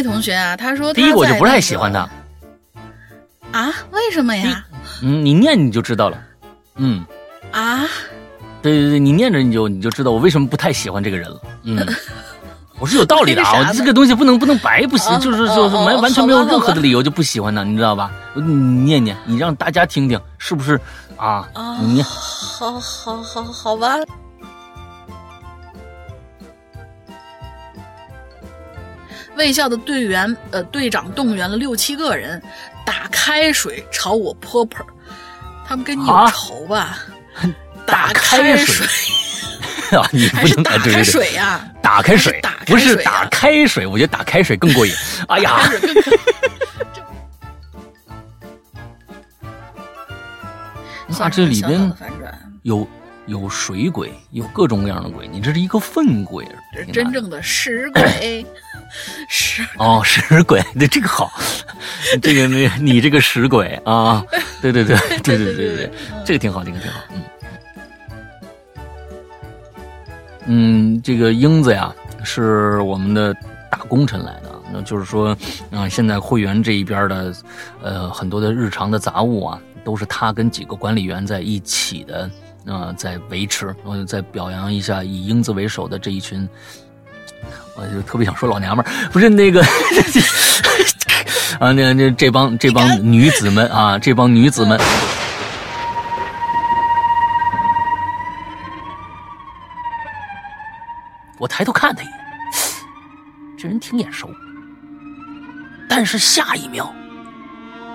位同学啊，他说第一个我就不太喜欢他啊，为什么呀？嗯，你念你就知道了。嗯啊，对对对，你念着你就你就知道我为什么不太喜欢这个人了。嗯，我是有道理的啊，我这个东西不能不能白不行，就是就是完完全没有任何的理由就不喜欢他，你知道吧？你念念，你让大家听听，是不是啊？你念，好好好好吧。卫校的队员，呃，队长动员了六七个人，打开水朝我泼盆他们跟你有仇吧？打开水啊！你不能打开水呀？打开水，打不是打开水，我觉得打开水更过瘾。哎呀！那这里边有。有水鬼，有各种各样的鬼，你这是一个粪鬼，这是真正的屎鬼，屎哦，屎鬼，对 这个好，这个你你这个屎鬼啊，对对对 对对对对，这个挺好，这个挺好，嗯嗯，这个英子呀，是我们的大功臣来的，那就是说，啊，现在会员这一边的，呃，很多的日常的杂物啊，都是他跟几个管理员在一起的。啊，在维持，我再表扬一下以英子为首的这一群，我就特别想说老娘们儿，不是那个 啊，那那这帮这帮女子们啊，这帮女子们，我抬头看他一眼，这人挺眼熟，但是下一秒，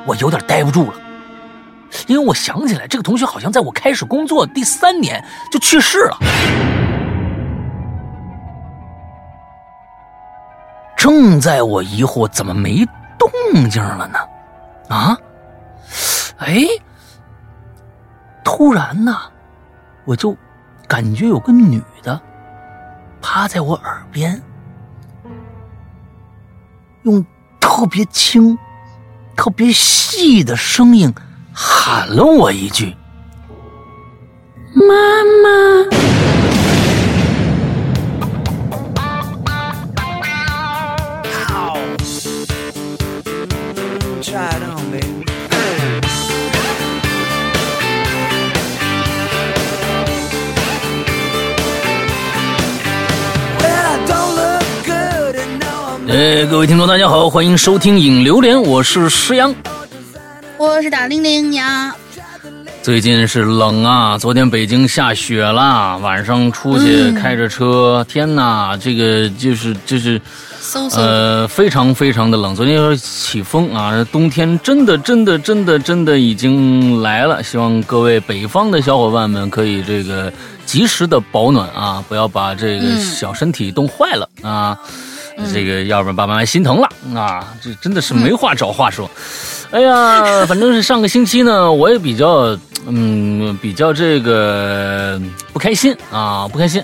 我有点待不住了。因为我想起来，这个同学好像在我开始工作第三年就去世了。正在我疑惑怎么没动静了呢？啊？哎！突然呢，我就感觉有个女的趴在我耳边，用特别轻、特别细的声音。喊了我一句：“妈妈。”哎，各位听众，大家好，欢迎收听《影榴莲》，我是石阳。我是大玲玲呀。最近是冷啊，昨天北京下雪了，晚上出去开着车，天哪，这个就是就是，呃，非常非常的冷。昨天起风啊，冬天真的真的真的真的已经来了。希望各位北方的小伙伴们可以这个及时的保暖啊，不要把这个小身体冻坏了啊，这个要不然爸爸妈妈心疼了啊，这真的是没话找话说。哎呀，反正是上个星期呢，我也比较，嗯，比较这个不开心啊，不开心，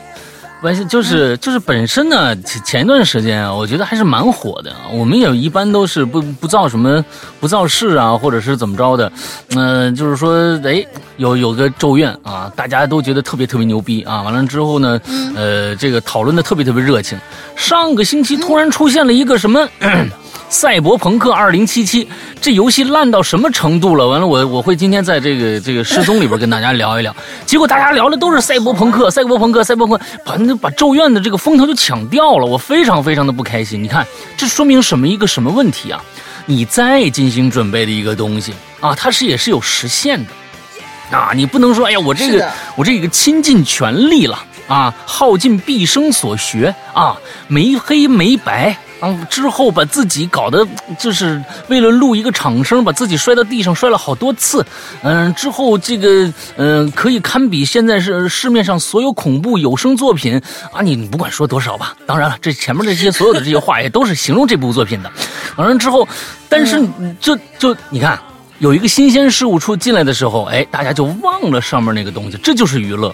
不开心，就是就是本身呢，前前一段时间啊，我觉得还是蛮火的。我们也一般都是不不造什么不造势啊，或者是怎么着的，嗯，就是说，哎，有有个咒怨啊，大家都觉得特别特别牛逼啊。完了之后呢，呃，这个讨论的特别特别热情。上个星期突然出现了一个什么？赛博朋克二零七七，这游戏烂到什么程度了？完了，我我会今天在这个这个失踪里边跟大家聊一聊。结果大家聊的都是赛博朋克，赛博朋克，赛博朋克，把把咒怨的这个风头就抢掉了。我非常非常的不开心。你看，这说明什么一个什么问题啊？你再进行准备的一个东西啊，它是也是有时限的啊。你不能说，哎呀，我这个我这个倾尽全力了啊，耗尽毕生所学啊，没黑没白。啊！之后把自己搞得就是为了录一个场声，把自己摔到地上，摔了好多次。嗯，之后这个嗯，可以堪比现在是市面上所有恐怖有声作品啊！你不管说多少吧。当然了，这前面这些所有的这些话也都是形容这部作品的。完了之后，但是就就你看，有一个新鲜事物出进来的时候，哎，大家就忘了上面那个东西，这就是娱乐，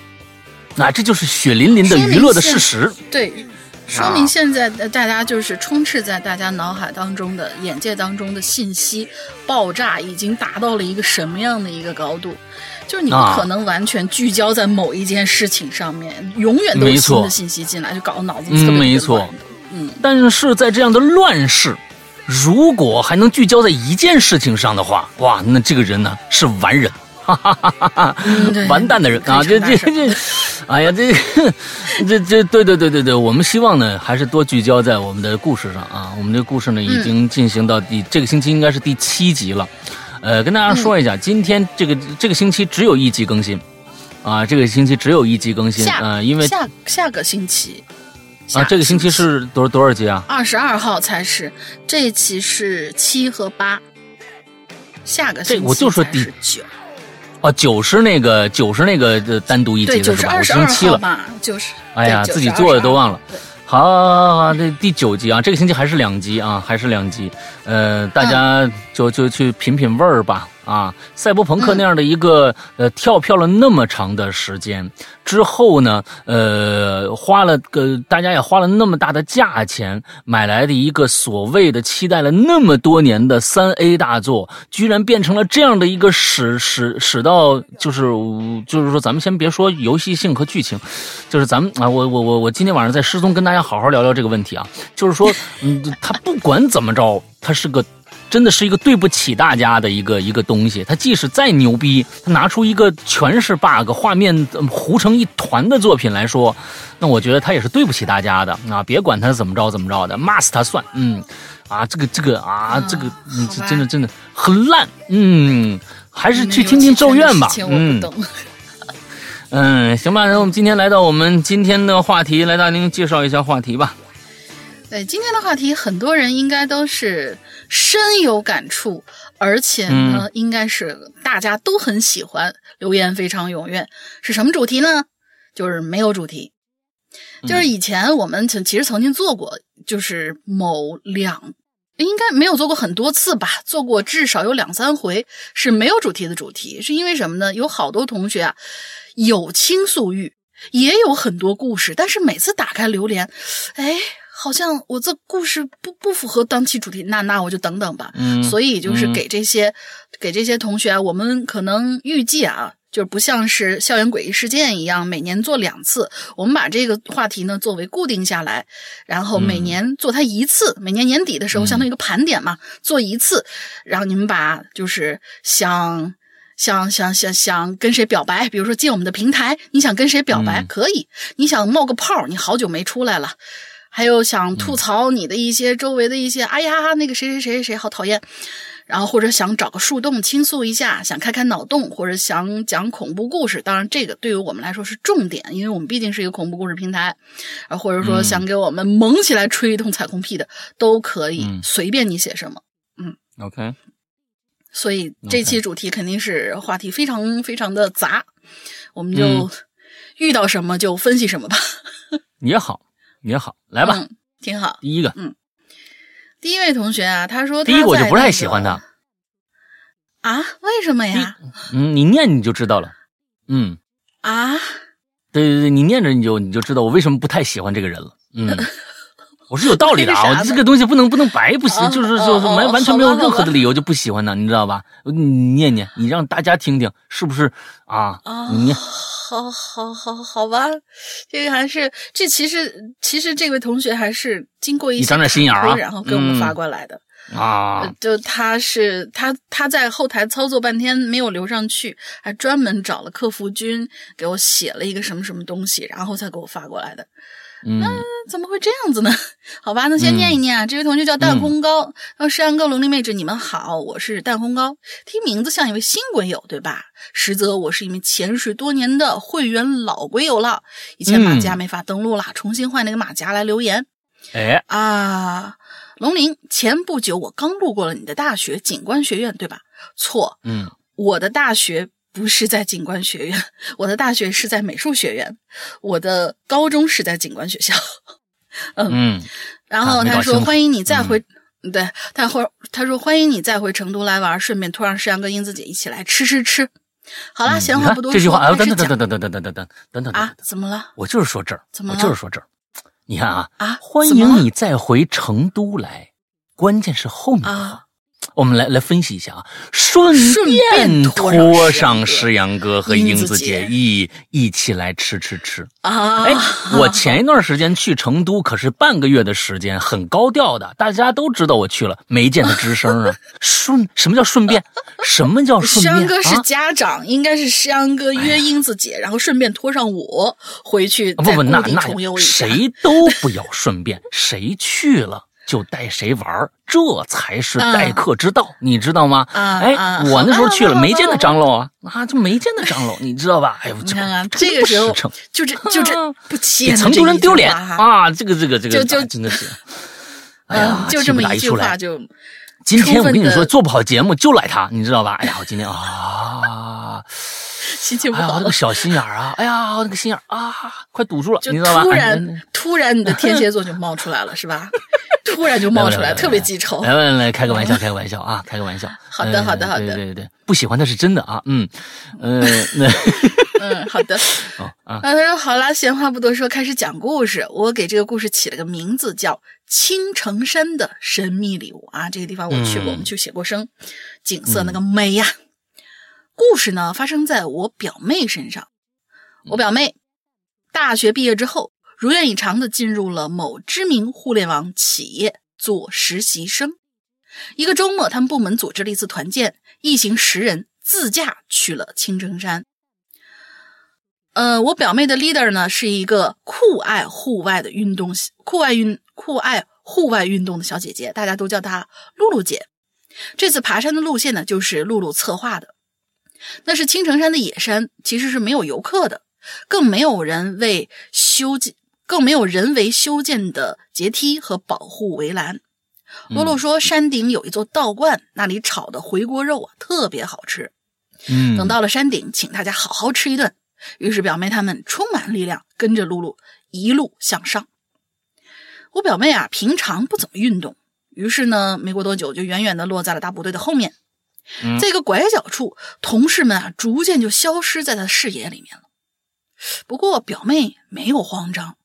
啊，这就是血淋淋的娱乐的事实。对。说明现在的大家就是充斥在大家脑海当中的眼界当中的信息爆炸已经达到了一个什么样的一个高度？就是你不可能完全聚焦在某一件事情上面，永远都有新的信息进来，就搞得脑子特别没错。嗯，但是在这样的乱世如果还能聚焦在一件事情上的话，哇，那这个人呢是完人，哈哈哈哈哈，完蛋的人啊！这这这，哎呀，这 这这，对对对对对，我们希望呢还是多聚焦在我们的故事上啊。我们的故事呢已经进行到第这个星期应该是第七集了，呃，跟大家说一下，今天这个这个星期只有一集更新。啊，这个星期只有一集更新，啊，因为下下个星期啊，这个星期是多多少集啊？二十二号才是，这一期是七和八，下个星期我就说第九，哦，九是那个九是那个单独一集的是吧？我星期了嘛？就是，哎呀，自己做的都忘了。好，好，好，这第九集啊，这个星期还是两集啊，还是两集，呃，大家就就去品品味儿吧。啊，赛博朋克那样的一个呃，跳票了那么长的时间之后呢，呃，花了个大家也花了那么大的价钱买来的一个所谓的期待了那么多年的三 A 大作，居然变成了这样的一个使使使到就是就是说，咱们先别说游戏性和剧情，就是咱们啊，我我我我今天晚上在失踪跟大家好好聊聊这个问题啊，就是说，嗯，他不管怎么着，他是个。真的是一个对不起大家的一个一个东西。他即使再牛逼，他拿出一个全是 bug、画面糊成一团的作品来说，那我觉得他也是对不起大家的啊！别管他怎么着怎么着的，骂死他算。嗯，啊，这个这个啊，这个嗯，真的真的很烂。嗯，还是去听听咒怨吧。嗯，嗯，行吧。那我们今天来到我们今天的话题，来大您介绍一下话题吧。对，今天的话题，很多人应该都是。深有感触，而且呢，应该是大家都很喜欢，留言非常踊跃。是什么主题呢？就是没有主题。就是以前我们曾其实曾经做过，就是某两应该没有做过很多次吧，做过至少有两三回是没有主题的主题。是因为什么呢？有好多同学啊，有倾诉欲，也有很多故事，但是每次打开榴莲，哎。好像我这故事不不符合当期主题，那那我就等等吧。嗯，所以就是给这些给这些同学，我们可能预计啊，就是不像是校园诡异事件一样，每年做两次。我们把这个话题呢作为固定下来，然后每年做它一次，每年年底的时候相当于一个盘点嘛，做一次，然后你们把就是想想想想想跟谁表白，比如说进我们的平台，你想跟谁表白可以，你想冒个泡，你好久没出来了。还有想吐槽你的一些周围的一些，哎呀，那个谁谁谁谁谁好讨厌，然后或者想找个树洞倾诉一下，想开开脑洞，或者想讲恐怖故事。当然，这个对于我们来说是重点，因为我们毕竟是一个恐怖故事平台。啊，或者说想给我们猛起来吹一通彩虹屁的，都可以，随便你写什么。嗯，OK。所以这期主题肯定是话题非常非常的杂，我们就遇到什么就分析什么吧。也好。也好，来吧，挺好。第一个，嗯，第一位同学啊，他说第一个我就不太喜欢他啊，为什么呀？嗯，你念你就知道了。嗯啊，对对对，你念着你就你就知道我为什么不太喜欢这个人了。嗯，我是有道理的啊，这个东西不能不能白不行，就是就是完完全没有任何的理由就不喜欢他，你知道吧？你念念，你让大家听听，是不是啊？你。好，好，好，好吧，这个还是这其实其实这位同学还是经过一长点心眼啊，然后给我们发过来的啊，就他是他他在后台操作半天没有留上去，还专门找了客服君给我写了一个什么什么东西，然后才给我发过来的。那怎么会这样子呢？好吧，那先念一念啊。这位同学叫淡红高，说：“山哥、龙鳞妹纸，你们好，我是蛋烘糕。听名字像一位新鬼友，对吧？实则我是一名潜水多年的会员老鬼友了。以前马甲没法登录了，重新换那个马甲来留言。哎啊，龙鳞，前不久我刚路过了你的大学景观学院，对吧？错，嗯，我的大学。”不是在景观学院，我的大学是在美术学院，我的高中是在景观学校。嗯，然后他说欢迎你再回，对，他会他说欢迎你再回成都来玩，顺便拖上石阳跟、英子姐一起来吃吃吃。好了，闲话不多说，这句话哎，等等等等等等等等等等等等啊，怎么了？我就是说这儿，怎么了？我就是说这儿。你看啊啊，欢迎你再回成都来，关键是后面的话。我们来来分析一下啊，顺便拖上石阳哥和英子姐一一起来吃吃吃啊！哎，我前一段时间去成都，可是半个月的时间，很高调的，大家都知道我去了，没见他吱声啊。顺什么叫顺便？什么叫顺便？石阳哥是家长，应该是石阳哥约英子姐，然后顺便拖上我回去，不不，那那谁都不要顺便，谁去了。就带谁玩这才是待客之道，你知道吗？哎，我那时候去了，没见到张罗啊，啊，就没见到张罗，你知道吧？哎呦，你看看这个时候，就这 就这不给成都人丢脸啊！这个这个这个，就真的是，哎呀，就这么一句话就。今天我跟你说，做不好节目就赖他，你知道吧？哎呀，我今天啊。心情不好，那个小心眼儿啊！哎呀，那个心眼儿啊，快堵住了，你知道吧？突然，突然，你的天蝎座就冒出来了，是吧？突然就冒出来，特别记仇。来来来，开个玩笑，开个玩笑啊，开个玩笑。好的，好的，好的。对对对，不喜欢那是真的啊。嗯，嗯，那 嗯，好的。哦啊，他说好了，闲话不多说，开始讲故事。我给这个故事起了个名字，叫《青城山的神秘礼物》啊。这个地方我去过，我们去写过生，景色那个美呀。故事呢，发生在我表妹身上。我表妹大学毕业之后，如愿以偿的进入了某知名互联网企业做实习生。一个周末，他们部门组织了一次团建，一行十人自驾去了青城山。呃，我表妹的 leader 呢，是一个酷爱户外的运动、酷爱运、酷爱户外运动的小姐姐，大家都叫她露露姐。这次爬山的路线呢，就是露露策划的。那是青城山的野山，其实是没有游客的，更没有人为修建，更没有人为修建的阶梯和保护围栏。露露说，山顶有一座道观，那里炒的回锅肉啊特别好吃。嗯，等到了山顶，请大家好好吃一顿。于是表妹他们充满力量，跟着露露一路向上。我表妹啊，平常不怎么运动，于是呢，没过多久就远远的落在了大部队的后面。在一个拐角处，同事们啊逐渐就消失在他的视野里面了。不过表妹没有慌张，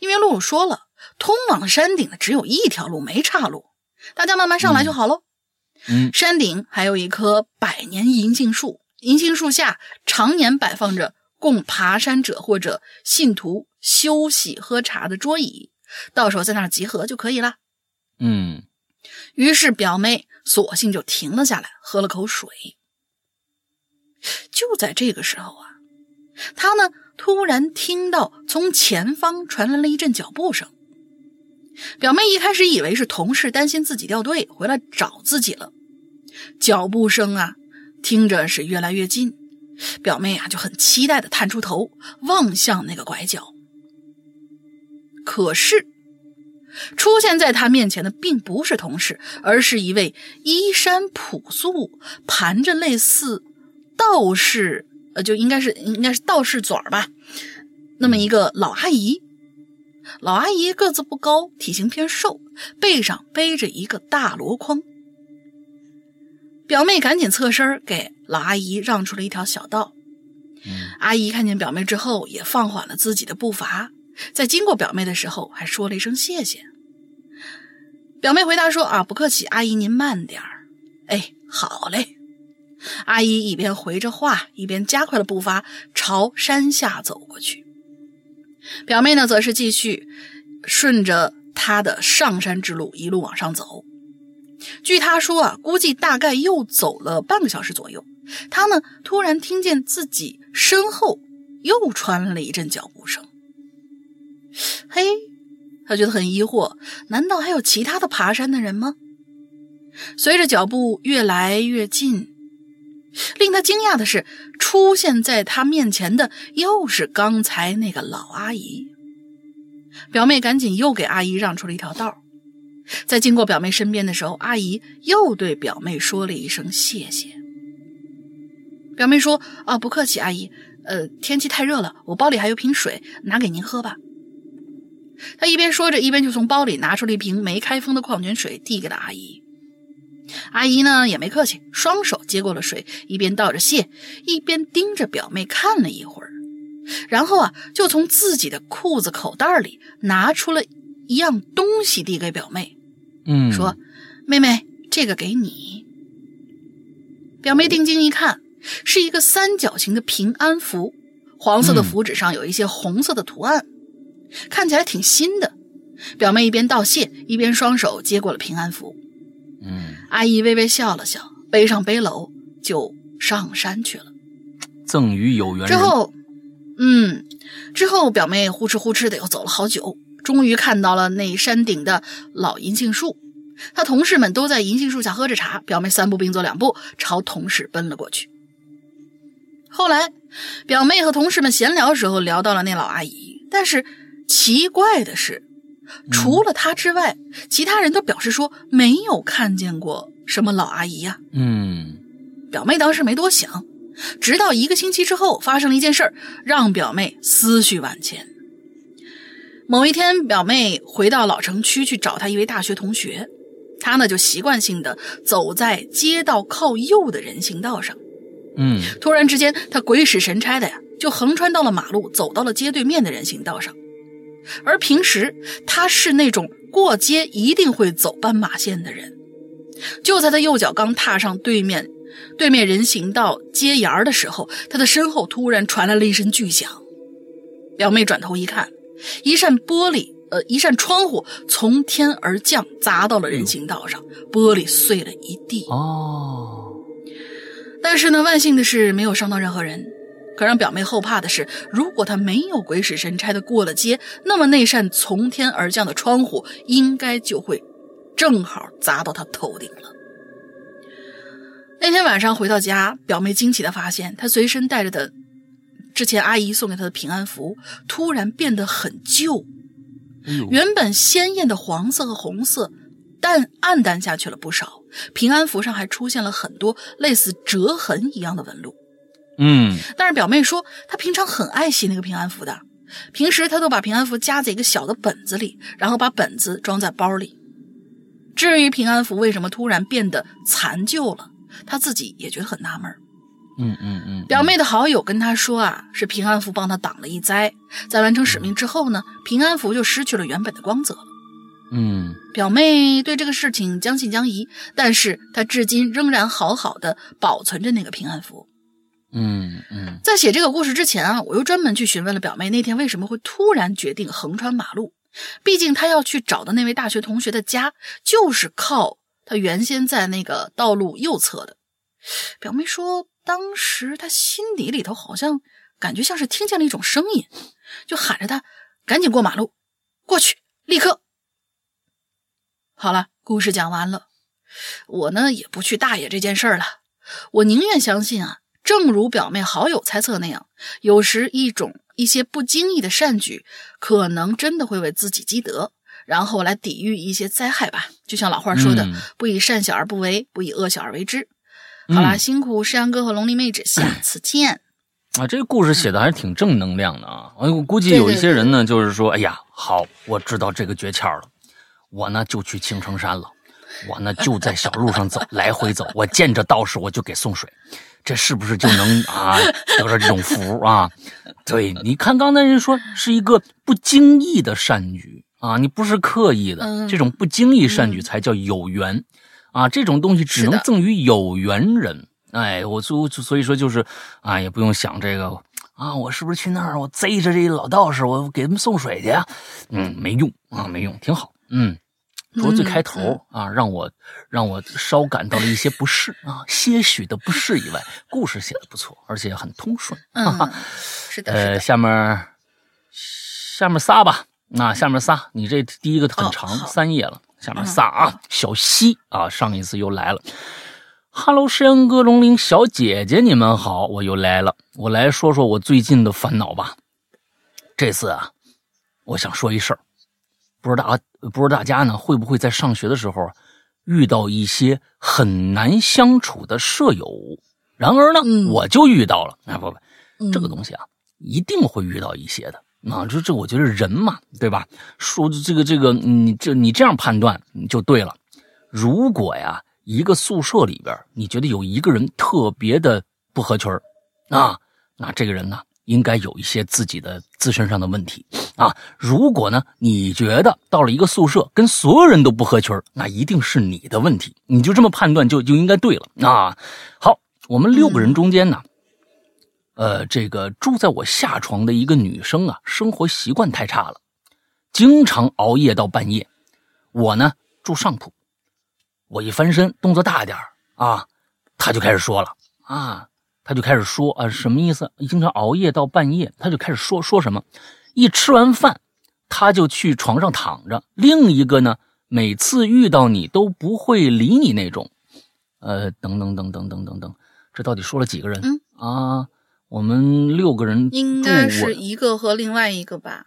因为露露说了，通往山顶的只有一条路，没岔路，大家慢慢上来就好喽。嗯，山顶还有一棵百年银杏树，银杏树下常年摆放着供爬山者或者信徒休息喝茶的桌椅，到时候在那儿集合就可以了。嗯，于是表妹。索性就停了下来，喝了口水。就在这个时候啊，他呢突然听到从前方传来了一阵脚步声。表妹一开始以为是同事担心自己掉队回来找自己了。脚步声啊，听着是越来越近。表妹啊就很期待的探出头望向那个拐角，可是。出现在他面前的并不是同事，而是一位衣衫朴素、盘着类似道士，呃，就应该是应该是道士嘴儿吧，那么一个老阿姨。老阿姨个子不高，体型偏瘦，背上背着一个大箩筐。表妹赶紧侧身给老阿姨让出了一条小道。阿姨看见表妹之后，也放缓了自己的步伐。在经过表妹的时候，还说了一声谢谢。表妹回答说：“啊，不客气，阿姨您慢点儿。”哎，好嘞。阿姨一边回着话，一边加快了步伐朝山下走过去。表妹呢，则是继续顺着她的上山之路一路往上走。据她说啊，估计大概又走了半个小时左右，她呢突然听见自己身后又传来了一阵脚步声。嘿，他觉得很疑惑，难道还有其他的爬山的人吗？随着脚步越来越近，令他惊讶的是，出现在他面前的又是刚才那个老阿姨。表妹赶紧又给阿姨让出了一条道，在经过表妹身边的时候，阿姨又对表妹说了一声谢谢。表妹说：“啊，不客气，阿姨。呃，天气太热了，我包里还有瓶水，拿给您喝吧。”他一边说着，一边就从包里拿出了一瓶没开封的矿泉水，递给了阿姨。阿姨呢也没客气，双手接过了水，一边道着谢，一边盯着表妹看了一会儿，然后啊，就从自己的裤子口袋里拿出了一样东西递给表妹，嗯，说：“妹妹，这个给你。”表妹定睛一看，是一个三角形的平安符，黄色的符纸上有一些红色的图案，看起来挺新的。表妹一边道谢，一边双手接过了平安符。嗯，阿姨微微笑了笑，背上背篓就上山去了。赠与有缘人。之后，嗯，之后表妹呼哧呼哧的又走了好久，终于看到了那山顶的老银杏树。她同事们都在银杏树下喝着茶，表妹三步并作两步朝同事奔了过去。后来，表妹和同事们闲聊的时候聊到了那老阿姨，但是奇怪的是，除了他之外，其他人都表示说没有看见过什么老阿姨呀。嗯，表妹当时没多想，直到一个星期之后，发生了一件事儿，让表妹思绪万千。某一天，表妹回到老城区去找她一位大学同学。她呢，就习惯性的走在街道靠右的人行道上。嗯，突然之间，她鬼使神差的呀，就横穿到了马路，走到了街对面的人行道上。而平时他是那种过街一定会走斑马线的人。就在他右脚刚踏上对面对面人行道街沿的时候，他的身后突然传来了一声巨响。表妹转头一看，一扇玻璃。呃，一扇窗户从天而降，砸到了人行道上，玻璃碎了一地。哦，但是呢，万幸的是没有伤到任何人。可让表妹后怕的是，如果她没有鬼使神差的过了街，那么那扇从天而降的窗户应该就会正好砸到她头顶了。那天晚上回到家，表妹惊奇的发现，她随身带着的之前阿姨送给她的平安符，突然变得很旧。原本鲜艳的黄色和红色，淡暗淡下去了不少。平安符上还出现了很多类似折痕一样的纹路。嗯，但是表妹说她平常很爱惜那个平安符的，平时她都把平安符夹在一个小的本子里，然后把本子装在包里。至于平安符为什么突然变得残旧了，她自己也觉得很纳闷。嗯嗯嗯，表妹的好友跟她说啊，是平安符帮她挡了一灾，在完成使命之后呢，平安符就失去了原本的光泽了。嗯，表妹对这个事情将信将疑，但是她至今仍然好好的保存着那个平安符。嗯嗯，在写这个故事之前啊，我又专门去询问了表妹那天为什么会突然决定横穿马路，毕竟她要去找的那位大学同学的家就是靠她原先在那个道路右侧的。表妹说。当时他心底里头好像感觉像是听见了一种声音，就喊着他赶紧过马路，过去，立刻。好了，故事讲完了。我呢也不去大爷这件事儿了，我宁愿相信啊，正如表妹好友猜测那样，有时一种一些不经意的善举，可能真的会为自己积德，然后来抵御一些灾害吧。就像老话说的，不以善小而不为，不以恶小而为之。好啦，辛苦山羊哥和龙鳞妹纸，下次见。啊，这个故事写的还是挺正能量的啊！我估计有一些人呢，就是说，哎呀，好，我知道这个诀窍了，我呢就去青城山了，我呢就在小路上走，来回走，我见着道士我就给送水，这是不是就能啊得着这种福啊？对，你看刚才人说是一个不经意的善举啊，你不是刻意的，这种不经意善举才叫有缘。啊，这种东西只能赠予有缘人。哎，我所所以说就是，啊，也不用想这个啊，我是不是去那儿，我贼着这老道士，我给他们送水去呀？嗯，没用啊，没用，挺好。嗯，除了最开头啊，让我让我稍感到了一些不适啊，些许的不适以外，故事写的不错，而且很通顺。嗯，是的。呃，下面下面仨吧，那下面仨，你这第一个很长，三页了。下面仨啊，小西啊，上一次又来了。Hello，山羊哥、龙鳞小姐姐，你们好，我又来了。我来说说我最近的烦恼吧。这次啊，我想说一事儿，不知道不知道大家呢会不会在上学的时候遇到一些很难相处的舍友？然而呢，我就遇到了。哎，不不，这个东西啊，一定会遇到一些的。啊，这这，我觉得人嘛，对吧？说这个这个，你这你这样判断就对了。如果呀，一个宿舍里边，你觉得有一个人特别的不合群啊，那这个人呢，应该有一些自己的自身上的问题啊。如果呢，你觉得到了一个宿舍跟所有人都不合群那一定是你的问题，你就这么判断就就应该对了啊。好，我们六个人中间呢，呃，这个住在我下床的一个女生啊，生活习惯太差了，经常熬夜到半夜。我呢住上铺，我一翻身动作大点啊，她就开始说了啊。他就开始说啊，什么意思？经常熬夜到半夜，他就开始说说什么。一吃完饭，他就去床上躺着。另一个呢，每次遇到你都不会理你那种。呃，等等等等等等等，这到底说了几个人？啊，我们六个人，应该是一个和另外一个吧？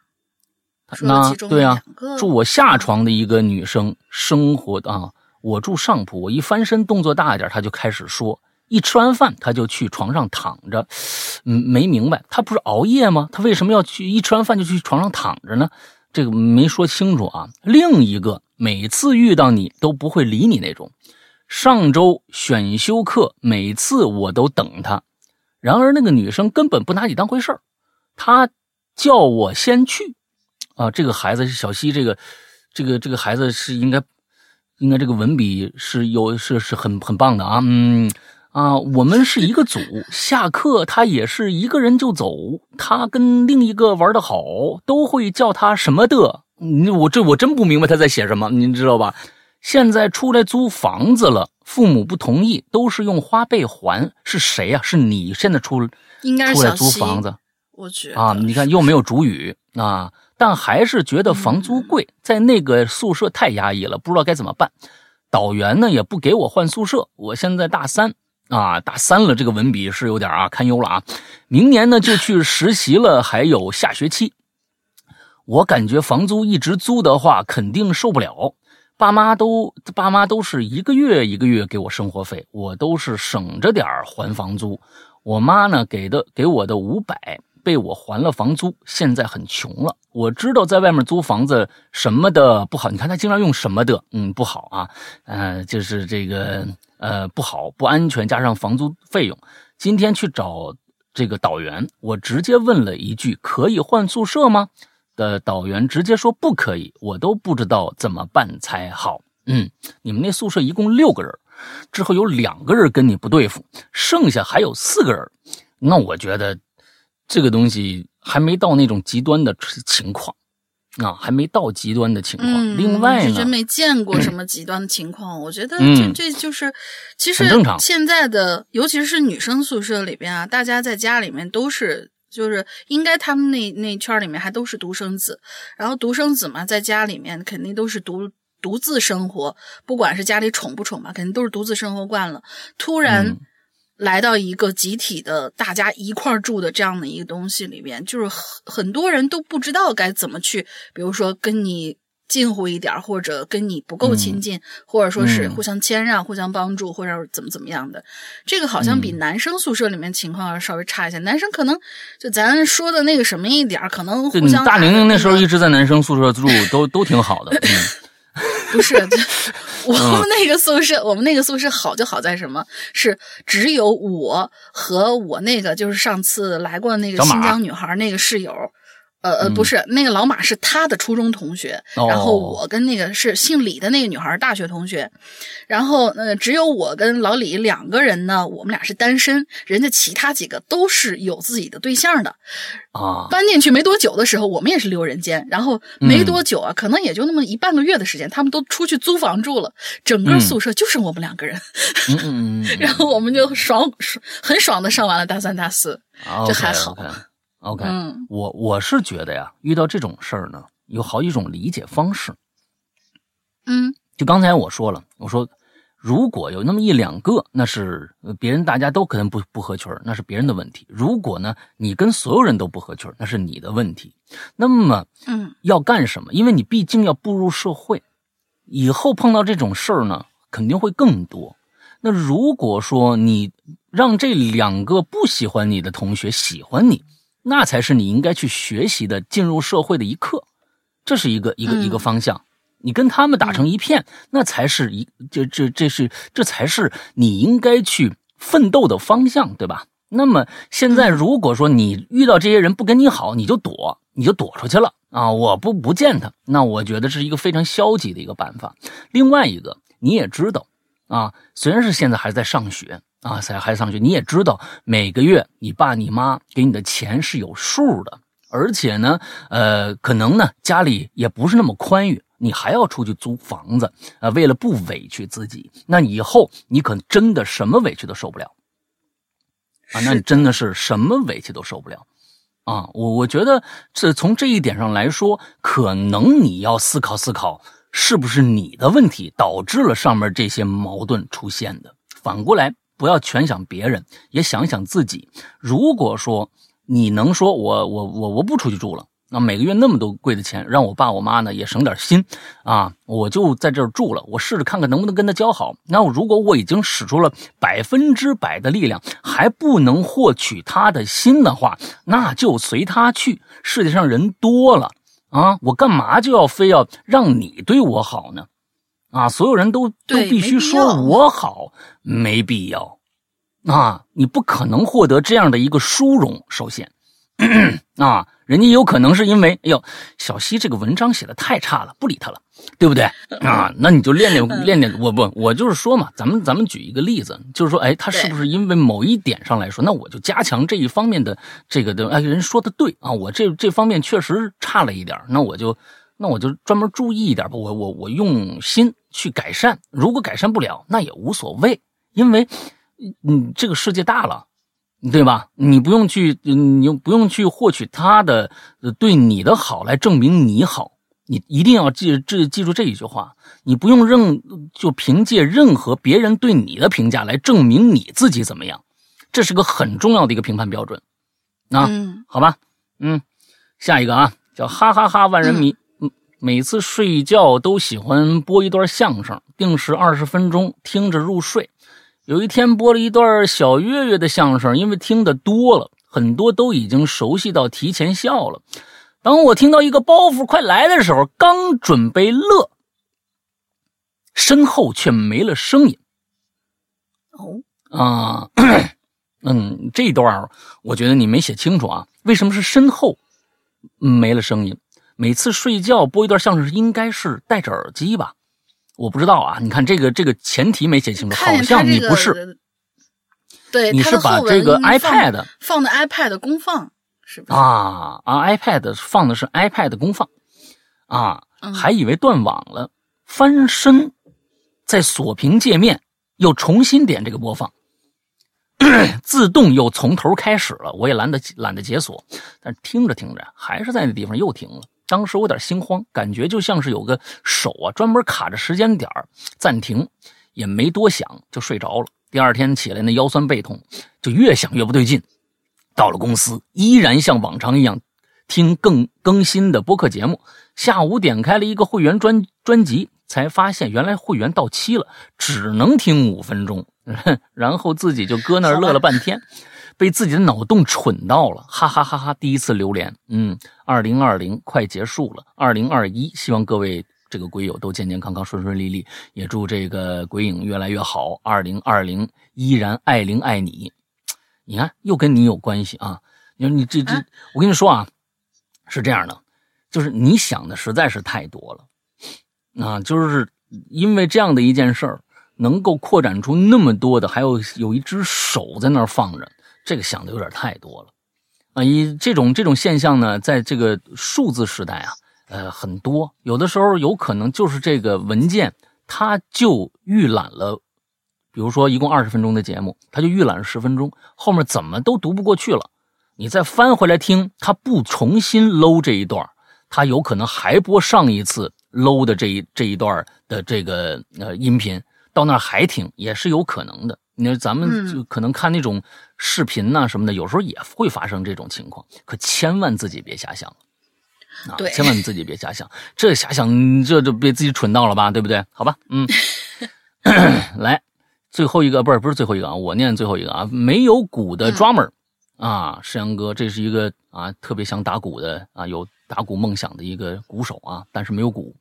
那对啊，住我下床的一个女生，生活啊，我住上铺，我一翻身动作大一点，他就开始说。一吃完饭，他就去床上躺着，嗯，没明白，他不是熬夜吗？他为什么要去一吃完饭就去床上躺着呢？这个没说清楚啊。另一个，每次遇到你都不会理你那种。上周选修课，每次我都等他，然而那个女生根本不拿你当回事儿，她叫我先去。啊，这个孩子是小西，这个，这个，这个孩子是应该，应该这个文笔是有是是很很棒的啊，嗯。啊，我们是一个组，下课他也是一个人就走。他跟另一个玩的好，都会叫他什么的。你我这我真不明白他在写什么，您知道吧？现在出来租房子了，父母不同意，都是用花呗还。是谁呀？是你现在出应该出来租房子？我去啊！你看又没有主语啊，但还是觉得房租贵，在那个宿舍太压抑了，不知道该怎么办。导员呢也不给我换宿舍，我现在大三。啊，大三了，这个文笔是有点啊堪忧了啊！明年呢就去实习了，还有下学期，我感觉房租一直租的话肯定受不了。爸妈都爸妈都是一个月一个月给我生活费，我都是省着点还房租。我妈呢给的给我的五百。被我还了房租，现在很穷了。我知道在外面租房子什么的不好，你看他经常用什么的，嗯，不好啊，呃，就是这个呃不好，不安全，加上房租费用。今天去找这个导员，我直接问了一句：“可以换宿舍吗？”的导员直接说不可以，我都不知道怎么办才好。嗯，你们那宿舍一共六个人，之后有两个人跟你不对付，剩下还有四个人，那我觉得。这个东西还没到那种极端的情况，啊，还没到极端的情况。另外呢，真没见过什么极端的情况。我觉得这这就是，其实现在的，尤其是女生宿舍里边啊，大家在家里面都是，就是应该他们那那圈里面还都是独生子，然后独生子嘛，在家里面肯定都是独独自生活，不管是家里宠不宠吧，肯定都是独自生活惯了，突然。来到一个集体的大家一块儿住的这样的一个东西里面，就是很很多人都不知道该怎么去，比如说跟你近乎一点，或者跟你不够亲近，或者说是互相谦让、互相帮助，或者怎么怎么样的。这个好像比男生宿舍里面情况要稍微差一些。男生可能就咱说的那个什么一点，可能互相。大玲玲那时候一直在男生宿舍住，都都挺好的。不是，我们那个宿舍，我们那个宿舍好就好在什么？是只有我和我那个就是上次来过那个新疆女孩那个室友。呃呃，不是，那个老马是他的初中同学，然后我跟那个是姓李的那个女孩大学同学，然后呃，只有我跟老李两个人呢，我们俩是单身，人家其他几个都是有自己的对象的啊。搬进去没多久的时候，我们也是六人间，然后没多久啊，可能也就那么一半个月的时间，他们都出去租房住了，整个宿舍就剩我们两个人，然后我们就爽爽很爽的上完了大三大四，这还好。OK，我我是觉得呀，遇到这种事儿呢，有好几种理解方式。嗯，就刚才我说了，我说如果有那么一两个，那是别人大家都可能不不合群那是别人的问题。如果呢，你跟所有人都不合群那是你的问题。那么，嗯，要干什么？因为你毕竟要步入社会，以后碰到这种事儿呢，肯定会更多。那如果说你让这两个不喜欢你的同学喜欢你，那才是你应该去学习的，进入社会的一课，这是一个一个一个方向。你跟他们打成一片，那才是一这这这是这才是你应该去奋斗的方向，对吧？那么现在如果说你遇到这些人不跟你好，你就躲，你就躲出去了啊！我不不见他，那我觉得是一个非常消极的一个办法。另外一个，你也知道啊，虽然是现在还在上学啊，在还上学，你也知道每个月你爸你妈给你的钱是有数的，而且呢，呃，可能呢家里也不是那么宽裕，你还要出去租房子啊，为了不委屈自己，那以后你可真的什么委屈都受不了。啊，那你真的是什么委屈都受不了，啊，我我觉得这从这一点上来说，可能你要思考思考，是不是你的问题导致了上面这些矛盾出现的？反过来，不要全想别人，也想想自己。如果说你能说我我我我不出去住了。那每个月那么多贵的钱，让我爸我妈呢也省点心啊！我就在这儿住了，我试着看看能不能跟他交好。那如果我已经使出了百分之百的力量，还不能获取他的心的话，那就随他去。世界上人多了啊，我干嘛就要非要让你对我好呢？啊，所有人都都必须说我好，没必要啊！你不可能获得这样的一个殊荣。首先啊。人家有可能是因为，哎呦，小西这个文章写的太差了，不理他了，对不对啊？那你就练练练练。我不，我就是说嘛，咱们咱们举一个例子，就是说，哎，他是不是因为某一点上来说，那我就加强这一方面的这个的。哎，人说的对啊，我这这方面确实差了一点，那我就那我就专门注意一点吧。我我我用心去改善，如果改善不了，那也无所谓，因为嗯，这个世界大了。对吧？你不用去，你不用去获取他的对你的好来证明你好。你一定要记这记住这一句话。你不用任就凭借任何别人对你的评价来证明你自己怎么样，这是个很重要的一个评判标准。啊，好吧，嗯，下一个啊，叫哈哈哈万人迷。嗯，每次睡觉都喜欢播一段相声，定时二十分钟，听着入睡。有一天播了一段小岳岳的相声，因为听得多了，很多都已经熟悉到提前笑了。当我听到一个包袱快来的时候，刚准备乐，身后却没了声音。哦啊，嗯，这段我觉得你没写清楚啊，为什么是身后没了声音？每次睡觉播一段相声，应该是戴着耳机吧？我不知道啊，你看这个这个前提没写清楚，好像你不是，对，你是把这个 iPad 放的 iPad 公放？啊啊，iPad 放的是 iPad 公放啊，还以为断网了，翻身在锁屏界面又重新点这个播放，自动又从头开始了，我也懒得懒得解锁，但是听着听着还是在那地方又停了。当时我有点心慌，感觉就像是有个手啊，专门卡着时间点暂停，也没多想就睡着了。第二天起来，那腰酸背痛，就越想越不对劲。到了公司，依然像往常一样听更更新的播客节目。下午点开了一个会员专专辑，才发现原来会员到期了，只能听五分钟。然后自己就搁那儿乐了半天。被自己的脑洞蠢到了，哈哈哈哈！第一次榴莲，嗯，二零二零快结束了，二零二一，希望各位这个鬼友都健健康康、顺顺利利，也祝这个鬼影越来越好。二零二零依然爱玲爱你，你看又跟你有关系啊！你说你这这，我跟你说啊，是这样的，就是你想的实在是太多了，啊，就是因为这样的一件事儿，能够扩展出那么多的，还有有一只手在那儿放着。这个想的有点太多了，啊，以这种这种现象呢，在这个数字时代啊，呃，很多，有的时候有可能就是这个文件，它就预览了，比如说一共二十分钟的节目，它就预览了十分钟，后面怎么都读不过去了，你再翻回来听，它不重新搂这一段，它有可能还播上一次搂的这一这一段的这个呃音频，到那还听，也是有可能的。你说咱们就可能看那种视频呐什么的，有时候也会发生这种情况，可千万自己别瞎想啊！千万自己别瞎想，这瞎想这就被自己蠢到了吧，对不对？好吧，嗯，来最后一个，不是不是最后一个啊，我念最后一个啊，没有鼓的 drummer 啊，世阳哥，这是一个啊特别想打鼓的啊，有打鼓梦想的一个鼓手啊，但是没有鼓。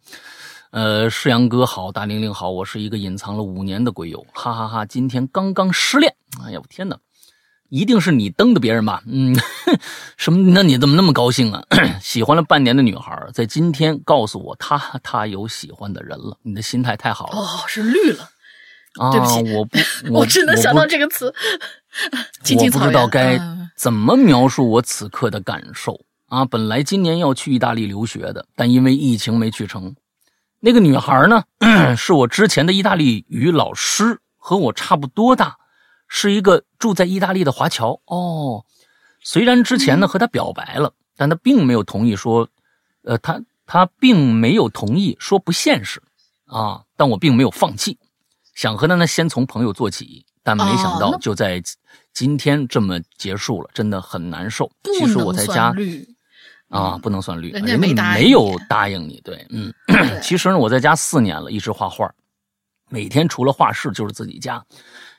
呃，世阳哥好，大玲玲好，我是一个隐藏了五年的鬼友，哈哈哈！今天刚刚失恋，哎呀，我天哪！一定是你蹬的别人吧？嗯，什么？那你怎么那么高兴啊？喜欢了半年的女孩，在今天告诉我，她她有喜欢的人了。你的心态太好了。哦，是绿了。啊，对不起，我不，我只能想到这个词。我不 知道该怎么描述我此刻的感受啊！本来今年要去意大利留学的，但因为疫情没去成。那个女孩呢，是我之前的意大利语老师，和我差不多大。是一个住在意大利的华侨哦，虽然之前呢和她表白了，但她并没有同意说，呃，她她并没有同意说不现实啊，但我并没有放弃，想和她呢先从朋友做起，但没想到就在今天这么结束了，真的很难受。其实我在家啊，不能算绿，人家没有答应你，对，嗯，其实呢我在家四年了，一直画画，每天除了画室就是自己家。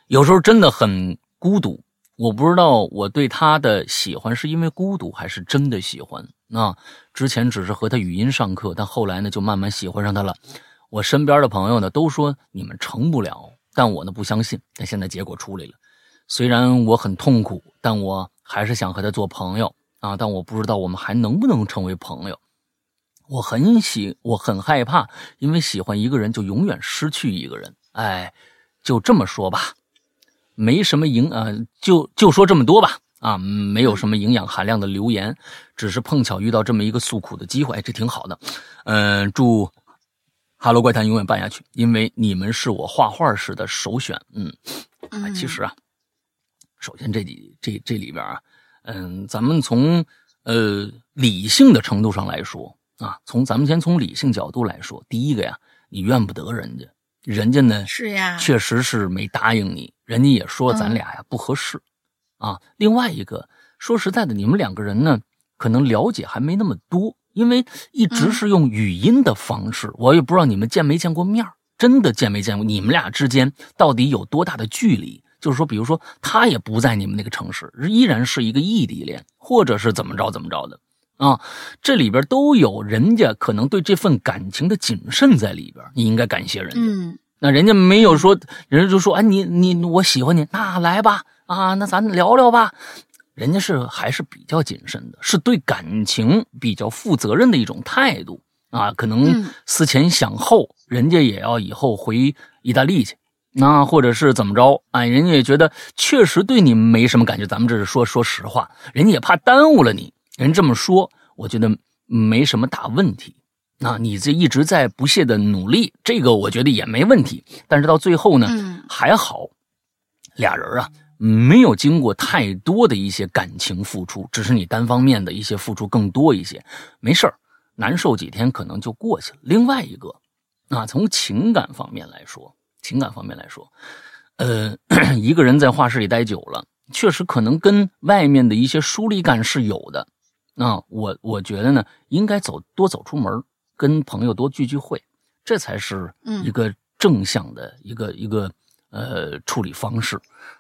有时候真的很孤独，我不知道我对他的喜欢是因为孤独还是真的喜欢。那之前只是和他语音上课，但后来呢就慢慢喜欢上他了。我身边的朋友呢都说你们成不了，但我呢不相信。但现在结果出来了，虽然我很痛苦，但我还是想和他做朋友啊！但我不知道我们还能不能成为朋友。我很喜，我很害怕，因为喜欢一个人就永远失去一个人。哎，就这么说吧。没什么营啊，就就说这么多吧啊，没有什么营养含量的留言，只是碰巧遇到这么一个诉苦的机会，哎这挺好的。嗯，祝《哈喽怪谈》永远办下去，因为你们是我画画时的首选。嗯，其实啊，首先这几这这里边啊，嗯，咱们从呃理性的程度上来说啊，从咱们先从理性角度来说，第一个呀，你怨不得人家。人家呢是呀，确实是没答应你，人家也说咱俩呀不合适，啊。另外一个说实在的，你们两个人呢可能了解还没那么多，因为一直是用语音的方式，我也不知道你们见没见过面真的见没见过？你们俩之间到底有多大的距离？就是说，比如说他也不在你们那个城市，依然是一个异地恋，或者是怎么着怎么着的啊？这里边都有人家可能对这份感情的谨慎在里边，你应该感谢人家。嗯。那人家没有说，人家就说：“哎，你你我喜欢你，那来吧，啊，那咱聊聊吧。”人家是还是比较谨慎的，是对感情比较负责任的一种态度啊。可能思前想后，人家也要以后回意大利去，那或者是怎么着？哎，人家也觉得确实对你没什么感觉。咱们这是说说实话，人家也怕耽误了你。人这么说，我觉得没什么大问题。那你这一直在不懈的努力，这个我觉得也没问题。但是到最后呢，还好，俩人啊没有经过太多的一些感情付出，只是你单方面的一些付出更多一些。没事难受几天可能就过去了。另外一个，啊，从情感方面来说，情感方面来说，呃，一个人在画室里待久了，确实可能跟外面的一些疏离感是有的。那我我觉得呢，应该走多走出门。跟朋友多聚聚会，这才是一个正向的一个一个呃处理方式。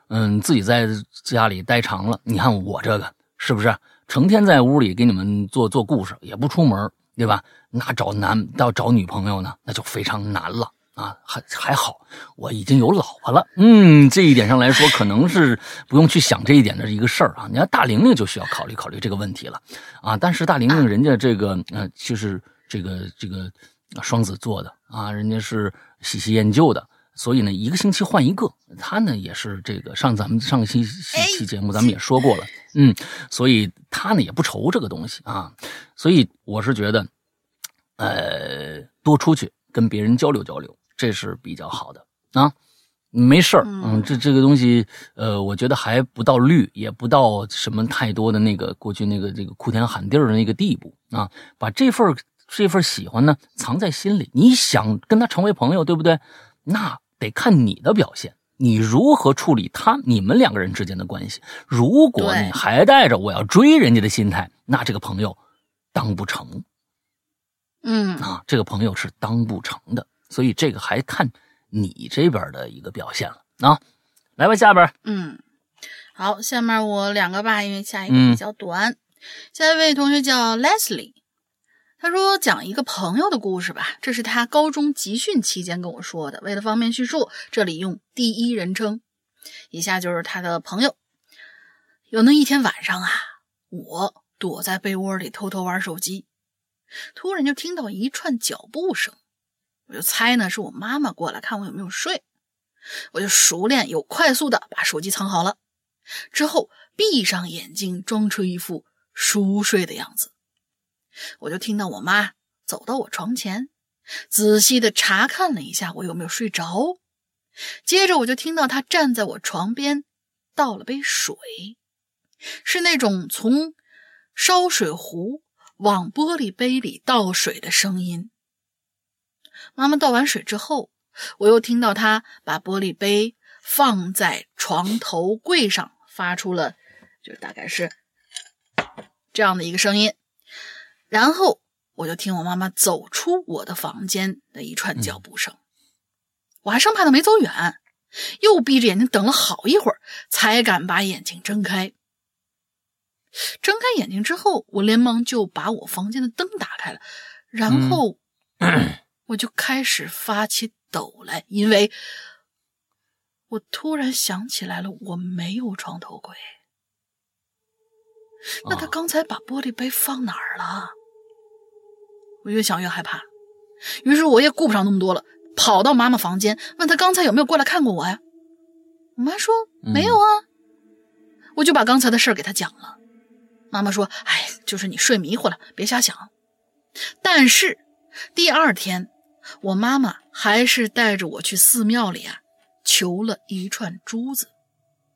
嗯，自己在家里待长了，你看我这个是不是成天在屋里给你们做做故事，也不出门，对吧？那找男到找女朋友呢，那就非常难了啊。还还好，我已经有老婆了。嗯，这一点上来说，可能是不用去想这一点的一个事儿啊。你看大玲玲就需要考虑考虑这个问题了啊。但是大玲玲人家这个呃，就是。这个这个双子座的啊，人家是喜新厌旧的，所以呢，一个星期换一个。他呢也是这个上咱们上一期期节目，咱们也说过了，嗯，所以他呢也不愁这个东西啊。所以我是觉得，呃，多出去跟别人交流交流，这是比较好的啊。没事儿，嗯，这这个东西，呃，我觉得还不到绿，也不到什么太多的那个过去那个这个哭天喊地的那个地步啊。把这份这份喜欢呢，藏在心里。你想跟他成为朋友，对不对？那得看你的表现，你如何处理他你们两个人之间的关系。如果你还带着我要追人家的心态，那这个朋友当不成。嗯啊，这个朋友是当不成的。所以这个还看你这边的一个表现了啊。来吧，下边。嗯，好，下面我两个吧，因为下一个比较短。下一位同学叫 Leslie。他说：“讲一个朋友的故事吧，这是他高中集训期间跟我说的。为了方便叙述，这里用第一人称。以下就是他的朋友。有那一天晚上啊，我躲在被窝里偷偷玩手机，突然就听到一串脚步声，我就猜呢是我妈妈过来看我有没有睡，我就熟练又快速的把手机藏好了，之后闭上眼睛，装出一副熟睡的样子，我就听到我妈走到我床前，仔细的查看了一下我有没有睡着，接着我就听到她站在我床边，倒了杯水。是那种从烧水壶往玻璃杯里倒水的声音。妈妈倒完水之后，我又听到她把玻璃杯放在床头柜上，发出了就是大概是这样的一个声音。然后我就听我妈妈走出我的房间的一串脚步声。我还生怕她没走远，又闭着眼睛等了好一会儿，才敢把眼睛睁开。睁开眼睛之后，我连忙就把我房间的灯打开了，然后 我就开始发起抖来，因为我突然想起来了，我没有床头柜。那他刚才把玻璃杯放哪儿了？我越想越害怕，于是我也顾不上那么多了，跑到妈妈房间，问他刚才有没有过来看过我呀？我妈说没有啊，我就把刚才的事儿给他讲了。妈妈说：“哎，就是你睡迷糊了，别瞎想。”但是第二天，我妈妈还是带着我去寺庙里啊，求了一串珠子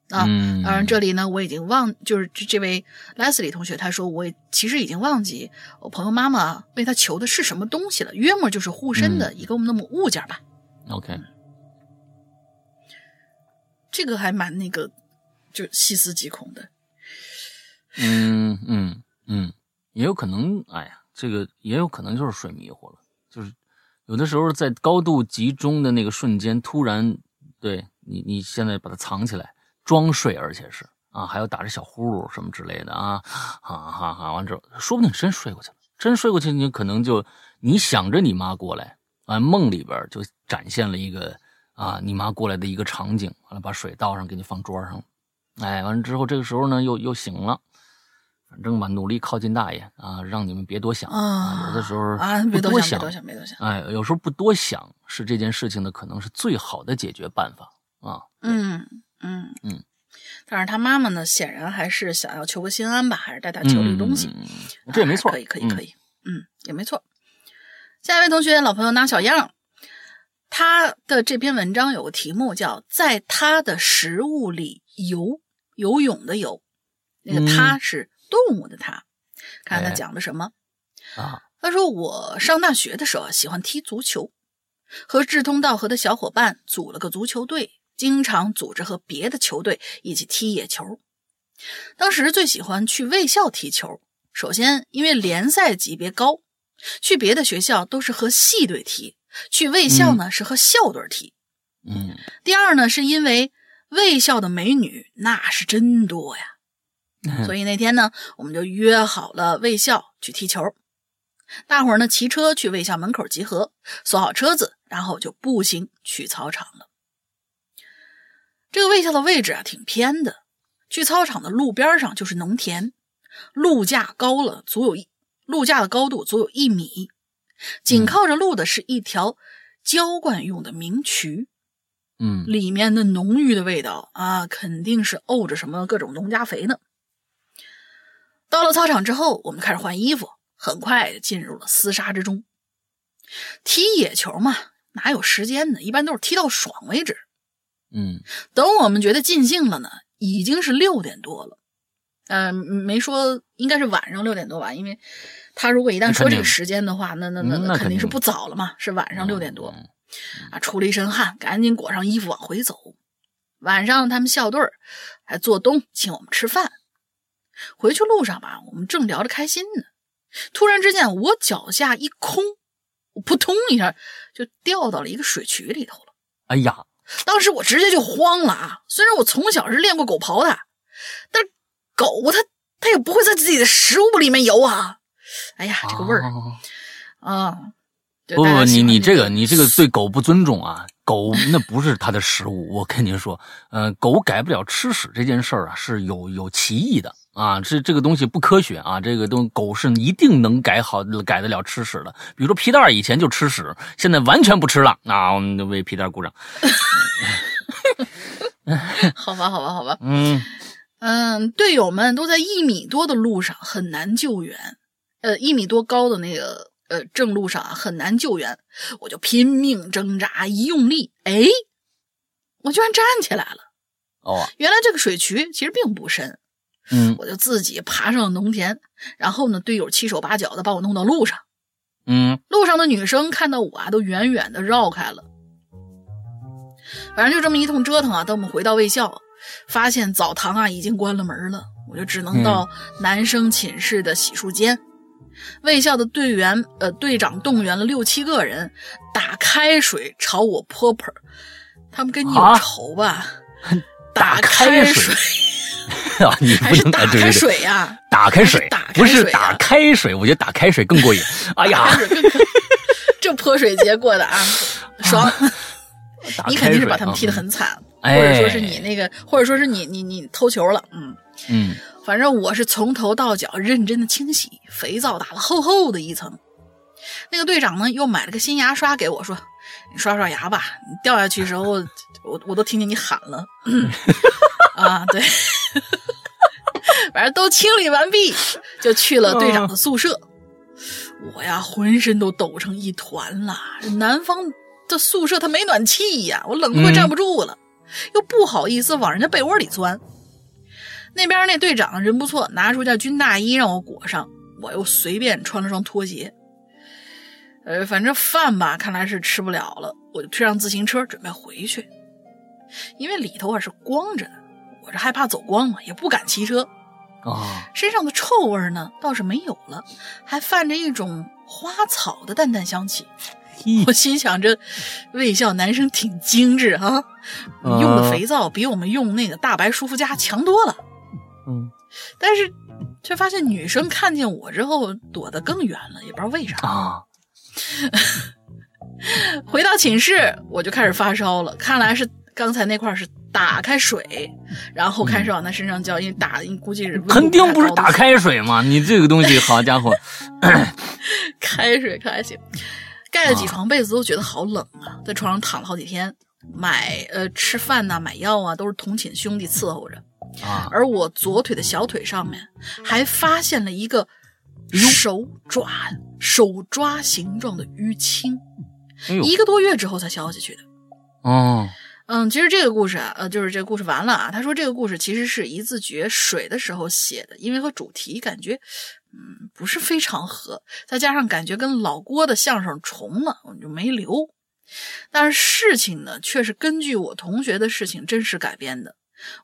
啊。当然，这里呢，我已经忘，就是这这位 Leslie 同学，他说我其实已经忘记我朋友妈妈为他求的是什么东西了，约莫就是护身的一个那么物件吧。OK，这个还蛮那个，就细思极恐的。嗯嗯嗯，也有可能，哎呀，这个也有可能就是睡迷糊了，就是有的时候在高度集中的那个瞬间，突然对你，你现在把它藏起来装睡，而且是啊，还要打着小呼噜什么之类的啊，哈哈哈，完之后说不定真睡过去了，真睡过去，你可能就你想着你妈过来，啊，梦里边就展现了一个啊，你妈过来的一个场景，完了把水倒上给你放桌上，哎，完了之后这个时候呢又又醒了。反正吧，努力靠近大爷啊，让你们别多想啊。有的时候啊，别多想，别多想，别多想。哎，有时候不多想是这件事情的可能是最好的解决办法啊。嗯嗯嗯。但是他妈妈呢，显然还是想要求个心安吧，还是带他求这个东西。这也没错，可以，可以，可以。嗯，也没错。下一位同学，老朋友拿小样，他的这篇文章有个题目叫“在他的食物里游游泳的游”，那个他是。动物的他，看他讲的什么啊？他说：“我上大学的时候喜欢踢足球，和志同道合的小伙伴组了个足球队，经常组织和别的球队一起踢野球。当时最喜欢去卫校踢球，首先因为联赛级别高，去别的学校都是和系队踢，去卫校呢是和校队踢。嗯，第二呢是因为卫校的美女那是真多呀。”所以那天呢，我们就约好了卫校去踢球。大伙儿呢骑车去卫校门口集合，锁好车子，然后就步行去操场了。这个卫校的位置啊挺偏的，去操场的路边上就是农田，路架高了足有一路架的高度足有一米，紧靠着路的是一条浇灌用的明渠。嗯，里面的浓郁的味道啊，肯定是沤着什么各种农家肥呢。到了操场之后，我们开始换衣服，很快进入了厮杀之中。踢野球嘛，哪有时间呢？一般都是踢到爽为止。嗯，等我们觉得尽兴了呢，已经是六点多了。嗯，没说应该是晚上六点多吧，因为他如果一旦说这个时间的话，那那那那肯定是不早了嘛，是晚上六点多。啊，出了一身汗，赶紧裹上衣服往回走。晚上他们校队还做东请我们吃饭。回去路上吧，我们正聊着开心呢，突然之间我脚下一空，我扑通一下就掉到了一个水渠里头了。哎呀，当时我直接就慌了啊！虽然我从小是练过狗刨的，但是狗它它也不会在自己的食物里面游啊！哎呀，这个味儿啊！不不，你你这个你这个对狗不尊重啊！狗那不是它的食物，我跟您说，呃，狗改不了吃屎这件事儿啊，是有有歧义的啊，这这个东西不科学啊，这个东狗是一定能改好改得了吃屎的。比如说皮蛋以前就吃屎，现在完全不吃了啊，我们为皮蛋鼓掌。好吧，好吧，好吧，嗯嗯，队友们都在一米多的路上很难救援，呃，一米多高的那个呃正路上啊很难救援，我就拼命挣扎，一用力，哎，我居然站起来了。哦，原来这个水渠其实并不深，嗯，我就自己爬上了农田，然后呢，队友七手八脚的把我弄到路上，嗯，路上的女生看到我啊，都远远的绕开了。反正就这么一通折腾啊，等我们回到卫校，发现澡堂啊已经关了门了，我就只能到男生寝室的洗漱间。卫校的队员呃队长动员了六七个人，打开水朝我泼盆他们跟你有仇吧？打开水 啊！你不能打开水呀？打开水，不是打开水，我觉得打开水更过瘾。哎呀，这泼水节过的啊，爽！你肯定是把他们踢得很惨，或者说是你那个，或者说是你你你偷球了，嗯嗯，反正我是从头到脚认真的清洗，肥皂打了厚厚的一层。那个队长呢，又买了个新牙刷给我，说：“你刷刷牙吧，你掉下去时候，我我都听见你喊了。”啊，对，反正都清理完毕，就去了队长的宿舍。我呀，浑身都抖成一团了，南方。的宿舍它没暖气呀，我冷的快站不住了，又不好意思往人家被窝里钻。那边那队长人不错，拿出件军大衣让我裹上，我又随便穿了双拖鞋。呃，反正饭吧，看来是吃不了了，我就推上自行车准备回去。因为里头啊是光着的，我这害怕走光嘛，也不敢骑车。啊，身上的臭味呢倒是没有了，还泛着一种花草的淡淡香气。我心想这，卫校男生挺精致哈，用的肥皂比我们用那个大白舒肤佳强多了。嗯，但是却发现女生看见我之后躲得更远了，也不知道为啥啊。回到寝室，我就开始发烧了，看来是刚才那块是打开水，然后开始往他身上浇，因为打，估计是肯定不是打开水嘛。你这个东西，好家伙，开水可还行。盖了几床被子都觉得好冷啊，在床上躺了好几天，买呃吃饭呐，买药啊，都是同寝兄弟伺候着啊。而我左腿的小腿上面还发现了一个手爪手抓形状的淤青，一个多月之后才消下去的。哦，嗯，其实这个故事啊，呃，就是这个故事完了啊。他说这个故事其实是一字诀水的时候写的，因为和主题感觉。嗯，不是非常合，再加上感觉跟老郭的相声重了，我就没留。但是事情呢，却是根据我同学的事情真实改编的。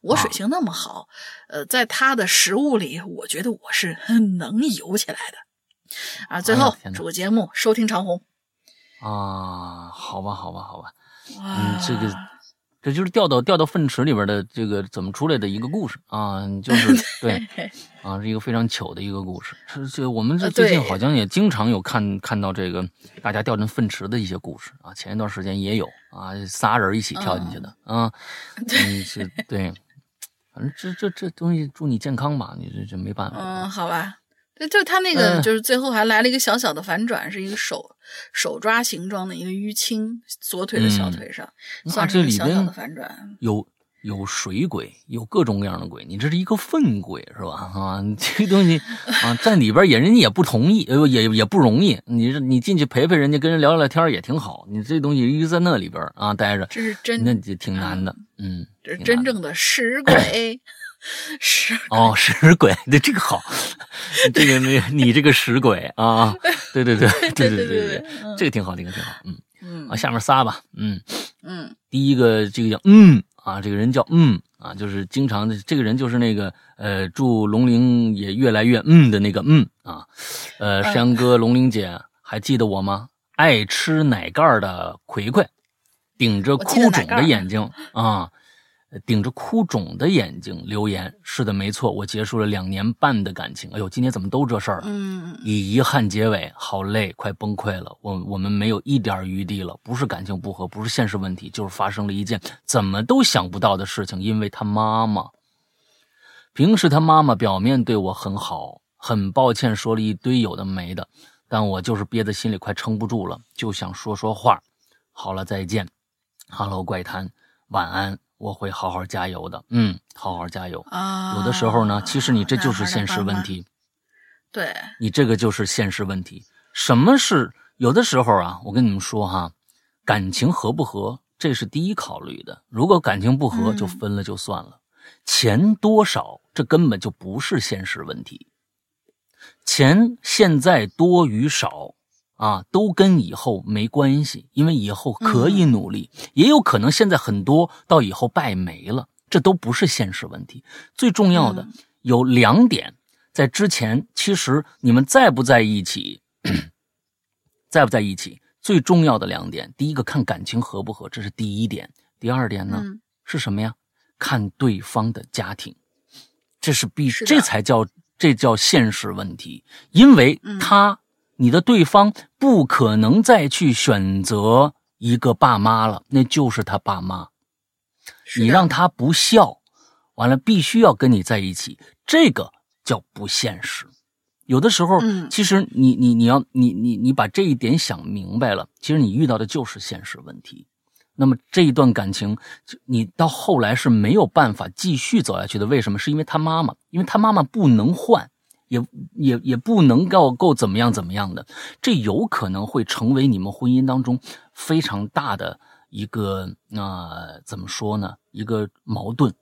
我水性那么好，呃，在他的食物里，我觉得我是能游起来的。啊，最后主节目收听长虹。啊，好吧，好吧，好吧，嗯，这个。这就是掉到掉到粪池里边的这个怎么出来的一个故事啊，就是 对，啊，是一个非常糗的一个故事。是这我们这最近好像也经常有看看到这个大家掉进粪池的一些故事啊。前一段时间也有啊，仨人一起跳进去的啊，嗯，是对，反正这这这东西祝你健康吧，你这这没办法。嗯，好吧。就就他那个，就是最后还来了一个小小的反转，是一个手手抓形状的一个淤青，左腿的小腿上，算是小小的反转。有有水鬼，有各种各样的鬼，你这是一个粪鬼是吧？啊，这个东西啊，在里边也人家也不同意，呃，也也不容易。你你进去陪陪人家，跟人聊聊天也挺好。你这东西一直在那里边啊待着，这是真，那就挺难的。嗯，这是真正的尸鬼。屎哦，屎鬼，对这个好，这个你你这个屎鬼啊，对对对对对对对，这个挺好，这个挺好，嗯嗯啊，下面仨吧，嗯嗯，第一个这个叫嗯啊，这个人叫嗯啊，就是经常的，这个人就是那个呃，祝龙玲也越来越嗯的那个嗯啊，呃，山哥龙玲姐还记得我吗？爱吃奶盖的葵葵，顶着哭肿的眼睛啊。顶着哭肿的眼睛留言：“是的，没错，我结束了两年半的感情。哎呦，今天怎么都这事儿？嗯，以遗憾结尾，好累，快崩溃了。我我们没有一点余地了，不是感情不和，不是现实问题，就是发生了一件怎么都想不到的事情。因为他妈妈，平时他妈妈表面对我很好，很抱歉说了一堆有的没的，但我就是憋在心里快撑不住了，就想说说话。好了，再见，Hello 怪谈，晚安。”我会好好加油的，嗯，好好加油啊！有的时候呢，其实你这就是现实问题，对你这个就是现实问题。什么是有的时候啊？我跟你们说哈，感情合不合，这是第一考虑的。如果感情不合，就分了就算了。钱多少，这根本就不是现实问题。钱现在多与少。啊，都跟以后没关系，因为以后可以努力，也有可能现在很多到以后败没了，这都不是现实问题。最重要的有两点，在之前其实你们在不在一起，在不在一起，最重要的两点，第一个看感情合不合，这是第一点。第二点呢是什么呀？看对方的家庭，这是必，这才叫这叫现实问题，因为他。你的对方不可能再去选择一个爸妈了，那就是他爸妈。你让他不孝，完了必须要跟你在一起，这个叫不现实。有的时候，其实你你你要你你你把这一点想明白了，其实你遇到的就是现实问题。那么这一段感情，你到后来是没有办法继续走下去的。为什么？是因为他妈妈，因为他妈妈不能换。也也也不能够够怎么样怎么样的，这有可能会成为你们婚姻当中非常大的一个那怎么说呢？一个矛盾。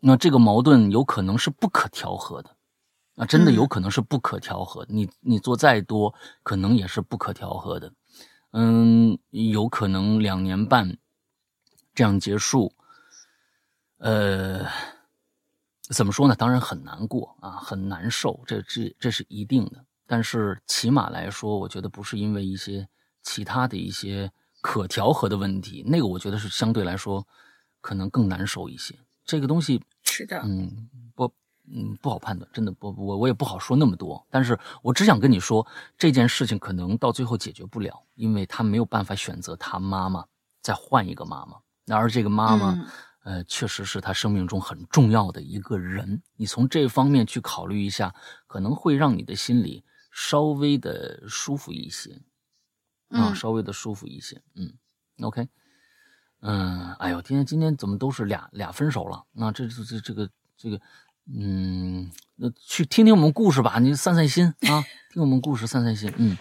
那这个矛盾有可能是不可调和的，啊，真的有可能是不可调和。你你做再多，可能也是不可调和的。嗯，有可能两年半这样结束，呃。怎么说呢？当然很难过啊，很难受，这这这是一定的。但是起码来说，我觉得不是因为一些其他的一些可调和的问题，那个我觉得是相对来说可能更难受一些。这个东西是的，嗯，不，嗯，不好判断，真的不，我我也不好说那么多。但是我只想跟你说，这件事情可能到最后解决不了，因为他没有办法选择他妈妈再换一个妈妈，而这个妈妈。呃，确实是他生命中很重要的一个人。你从这方面去考虑一下，可能会让你的心里稍微的舒服一些，啊，稍微的舒服一些。嗯，OK，嗯，哎呦，今天今天怎么都是俩俩分手了？那这这这这个这个，嗯，那去听听我们故事吧，你散散心啊，听我们故事散散心。嗯。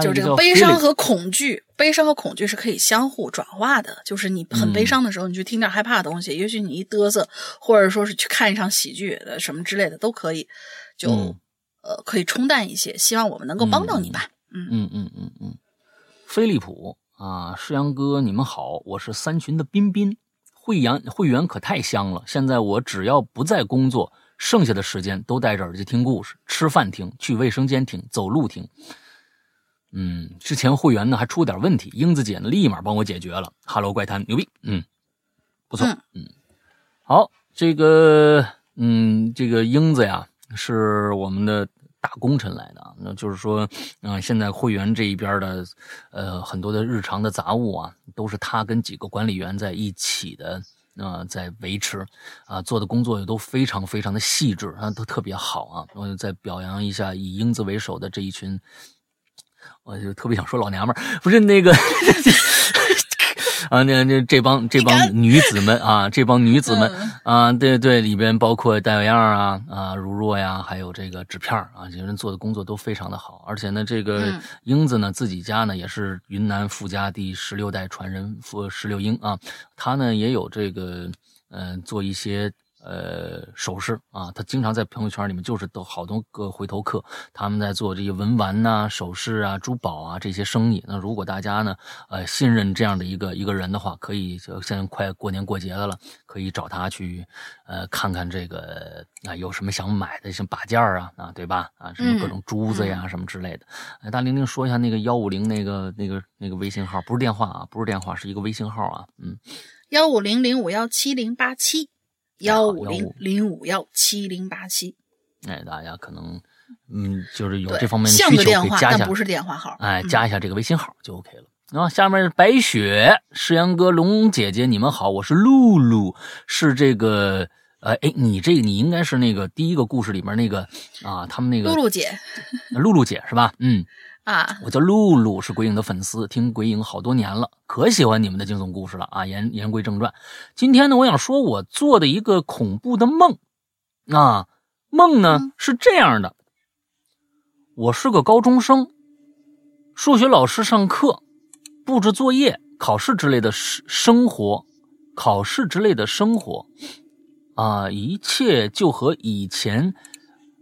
就这个悲伤和恐惧，悲伤和恐惧是可以相互转化的。就是你很悲伤的时候，你去听点害怕的东西；，也许你一嘚瑟，或者说是去看一场喜剧的什么之类的，都可以，就呃可以冲淡一些。希望我们能够帮到你吧。嗯嗯嗯嗯嗯。飞利浦啊，世阳哥，你们好，我是三群的彬彬，会员会员可太香了。现在我只要不在工作，剩下的时间都戴着耳机听故事，吃饭听，去卫生间听，走路听。嗯，之前会员呢还出点问题，英子姐呢立马帮我解决了。Hello 怪谈牛逼，嗯，不错，嗯，好，这个，嗯，这个英子呀是我们的大功臣来的，那就是说，嗯，现在会员这一边的，呃，很多的日常的杂物啊，都是他跟几个管理员在一起的，啊，在维持，啊，做的工作也都非常非常的细致，啊，都特别好啊，我再表扬一下以英子为首的这一群。我就特别想说老娘们儿，不是那个啊，那那这帮这帮女子们啊，这帮女子们啊，对对，里边包括戴小样啊啊，如若呀，还有这个纸片啊，这些人做的工作都非常的好，而且呢，这个英子呢，自己家呢也是云南富家第十六代传人富十六英啊，他呢也有这个嗯，做一些呃首饰啊，他经常在朋友圈里面就是都好多个回头客，他们在做这些文玩呐、首饰啊、珠宝啊这些生意。那如果大家呢，呃，信任这样的一个一个人的话，可以就现在快过年过节的了，可以找他去，呃，看看这个啊有什么想买的，像把件啊啊，对吧？啊，什么各种珠子呀什么之类的。哎，大玲玲说一下那个幺五零那个那个那个微信号，不是电话啊，不是电话，是一个微信号啊，嗯，幺五零零五幺七零八七。幺五零零五幺七零八七，哎，大家可能嗯，就是有这方面的需求，可以加一下，不是电话号，哎，加一下这个微信号就 OK 了。啊，下面是白雪，诗阳哥、龙姐姐，你们好，我是露露，是这个，呃，哎，你这个你应该是那个第一个故事里面那个啊，他们那个露露姐，露露姐是吧？嗯。啊，我叫露露，是鬼影的粉丝，听鬼影好多年了，可喜欢你们的惊悚故事了啊！言言归正传，今天呢，我想说我做的一个恐怖的梦，啊，梦呢是这样的，我是个高中生，数学老师上课布置作业、考试之类的生生活，考试之类的生活，啊，一切就和以前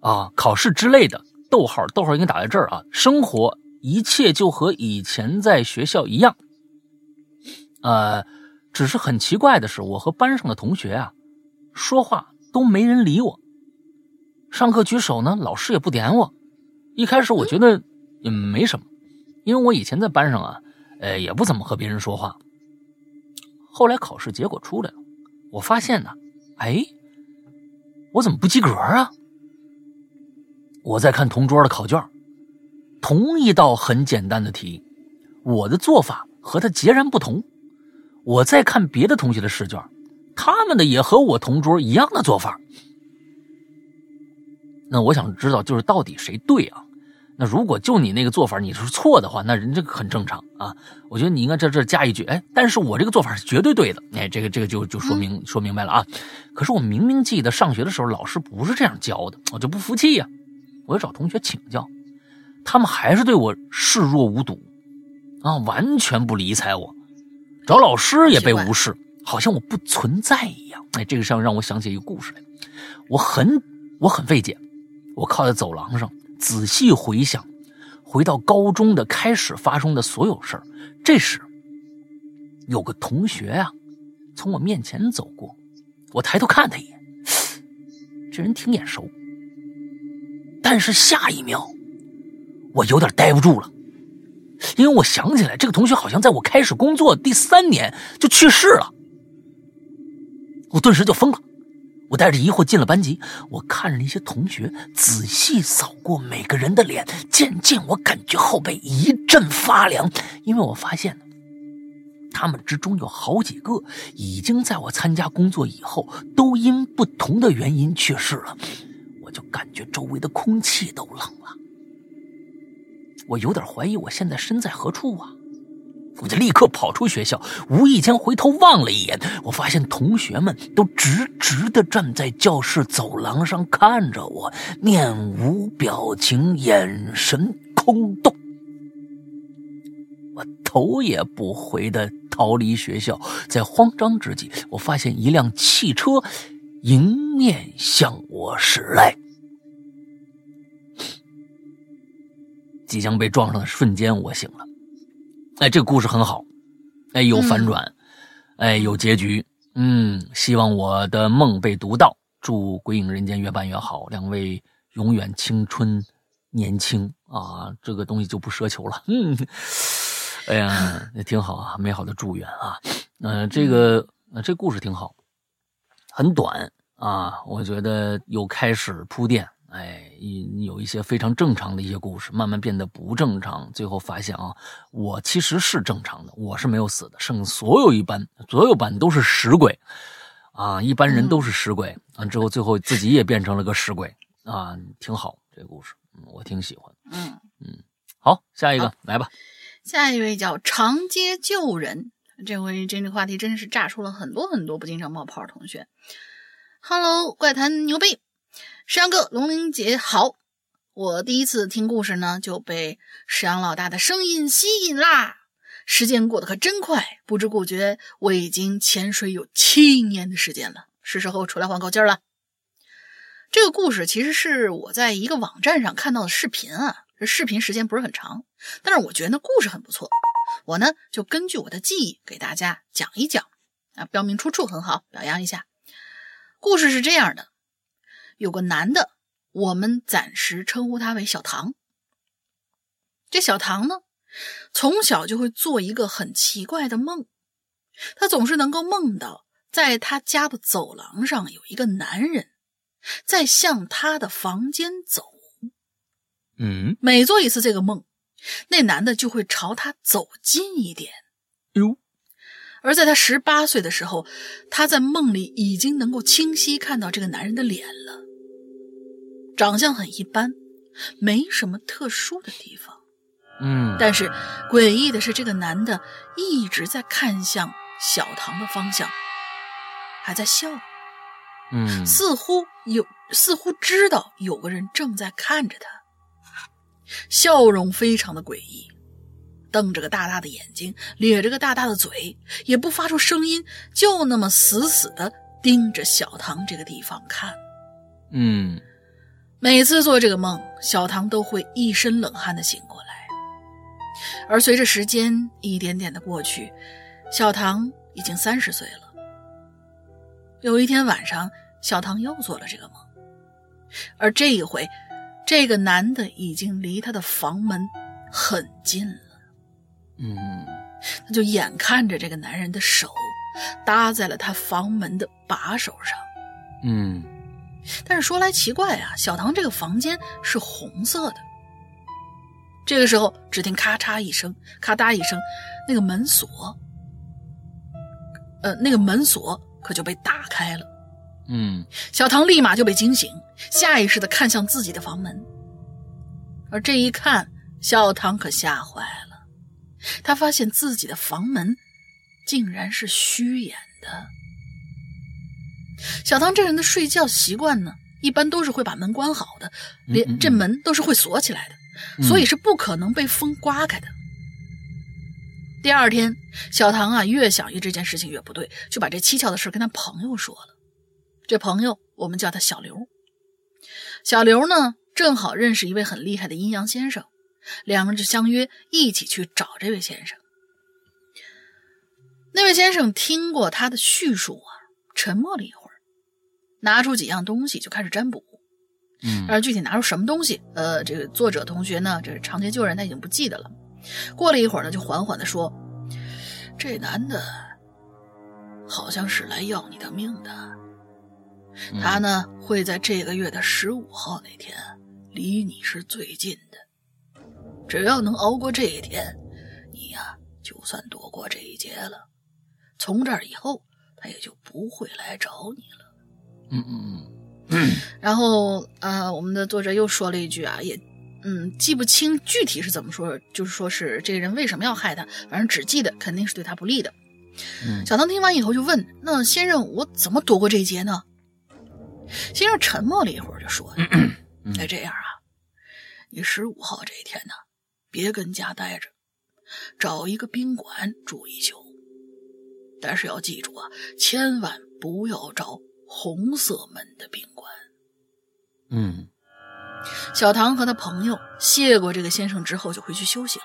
啊考试之类的。逗号，逗号应该打在这儿啊！生活一切就和以前在学校一样，呃，只是很奇怪的是，我和班上的同学啊，说话都没人理我。上课举手呢，老师也不点我。一开始我觉得也没什么，因为我以前在班上啊，呃，也不怎么和别人说话。后来考试结果出来了，我发现呢，哎，我怎么不及格啊？我在看同桌的考卷，同一道很简单的题，我的做法和他截然不同。我在看别的同学的试卷，他们的也和我同桌一样的做法。那我想知道，就是到底谁对啊？那如果就你那个做法你是错的话，那人这个很正常啊。我觉得你应该在这加一句，哎，但是我这个做法是绝对对的。哎，这个这个就就说明说明白了啊。可是我明明记得上学的时候老师不是这样教的，我就不服气呀。我找同学请教，他们还是对我视若无睹，啊，完全不理睬我。找老师也被无视，好像我不存在一样。哎，这个上让我想起一个故事来。我很我很费解，我靠在走廊上仔细回想，回到高中的开始发生的所有事儿。这时，有个同学啊，从我面前走过，我抬头看他一眼，这人挺眼熟。但是下一秒，我有点待不住了，因为我想起来这个同学好像在我开始工作第三年就去世了。我顿时就疯了，我带着疑惑进了班级，我看着那些同学，仔细扫过每个人的脸，渐渐我感觉后背一阵发凉，因为我发现他们之中有好几个已经在我参加工作以后，都因不同的原因去世了。就感觉周围的空气都冷了，我有点怀疑我现在身在何处啊！我就立刻跑出学校，无意间回头望了一眼，我发现同学们都直直的站在教室走廊上看着我，面无表情，眼神空洞。我头也不回的逃离学校，在慌张之际，我发现一辆汽车。迎面向我驶来，即将被撞上的瞬间，我醒了。哎，这个故事很好，哎，有反转，哎，有结局。嗯，希望我的梦被读到。祝《鬼影人间》越办越好，两位永远青春年轻啊！这个东西就不奢求了。嗯，哎呀，也挺好啊，美好的祝愿啊。嗯，这个，这故事挺好。很短啊，我觉得有开始铺垫，哎，有一些非常正常的一些故事，慢慢变得不正常，最后发现啊，我其实是正常的，我是没有死的，剩所有一班，所有班都是死鬼，啊，一般人都是死鬼，完之后最后自己也变成了个死鬼，啊，挺好，这个故事，我挺喜欢，嗯嗯，好，下一个来吧，下一位叫长街旧人。这回这个话题真是炸出了很多很多不经常冒泡的同学。Hello，怪谈牛逼，石阳哥、龙玲姐好。我第一次听故事呢，就被石阳老大的声音吸引啦。时间过得可真快，不知不觉我已经潜水有七年的时间了。是时候出来换口气了。这个故事其实是我在一个网站上看到的视频啊，这视频时间不是很长，但是我觉得那故事很不错。我呢就根据我的记忆给大家讲一讲啊，标明出处很好，表扬一下。故事是这样的：有个男的，我们暂时称呼他为小唐。这小唐呢，从小就会做一个很奇怪的梦，他总是能够梦到在他家的走廊上有一个男人在向他的房间走。嗯，每做一次这个梦。那男的就会朝他走近一点，哟。而在他十八岁的时候，他在梦里已经能够清晰看到这个男人的脸了。长相很一般，没什么特殊的地方。嗯，但是诡异的是，这个男的一直在看向小唐的方向，还在笑。嗯，似乎有，似乎知道有个人正在看着他。笑容非常的诡异，瞪着个大大的眼睛，咧着个大大的嘴，也不发出声音，就那么死死的盯着小唐这个地方看。嗯，每次做这个梦，小唐都会一身冷汗的醒过来。而随着时间一点点的过去，小唐已经三十岁了。有一天晚上，小唐又做了这个梦，而这一回。这个男的已经离他的房门很近了，嗯，他就眼看着这个男人的手搭在了他房门的把手上，嗯，但是说来奇怪啊，小唐这个房间是红色的。这个时候，只听咔嚓一声，咔嗒一声，那个门锁，呃，那个门锁可就被打开了。嗯，小唐立马就被惊醒，下意识的看向自己的房门。而这一看，小唐可吓坏了，他发现自己的房门竟然是虚掩的。小唐这人的睡觉习惯呢，一般都是会把门关好的，连这门都是会锁起来的，所以是不可能被风刮开的。第二天，小唐啊，越想越这件事情越不对，就把这蹊跷的事跟他朋友说了。这朋友，我们叫他小刘。小刘呢，正好认识一位很厉害的阴阳先生，两个人就相约一起去找这位先生。那位先生听过他的叙述啊，沉默了一会儿，拿出几样东西就开始占卜。嗯，而具体拿出什么东西，呃，这个作者同学呢，这是长街旧人，他已经不记得了。过了一会儿呢，就缓缓的说：“这男的，好像是来要你的命的。”他呢会在这个月的十五号那天，离你是最近的。只要能熬过这一天，你呀就算躲过这一劫了。从这儿以后，他也就不会来找你了。嗯嗯嗯。然后呃，我们的作者又说了一句啊，也嗯记不清具体是怎么说，就是说是这个人为什么要害他，反正只记得肯定是对他不利的。小唐听完以后就问：“那先生，我怎么躲过这一劫呢？”先生沉默了一会儿，就说：“那这样啊，你十五号这一天呢，别跟家待着，找一个宾馆住一宿。但是要记住啊，千万不要找红色门的宾馆。”嗯，小唐和他朋友谢过这个先生之后，就回去休息了。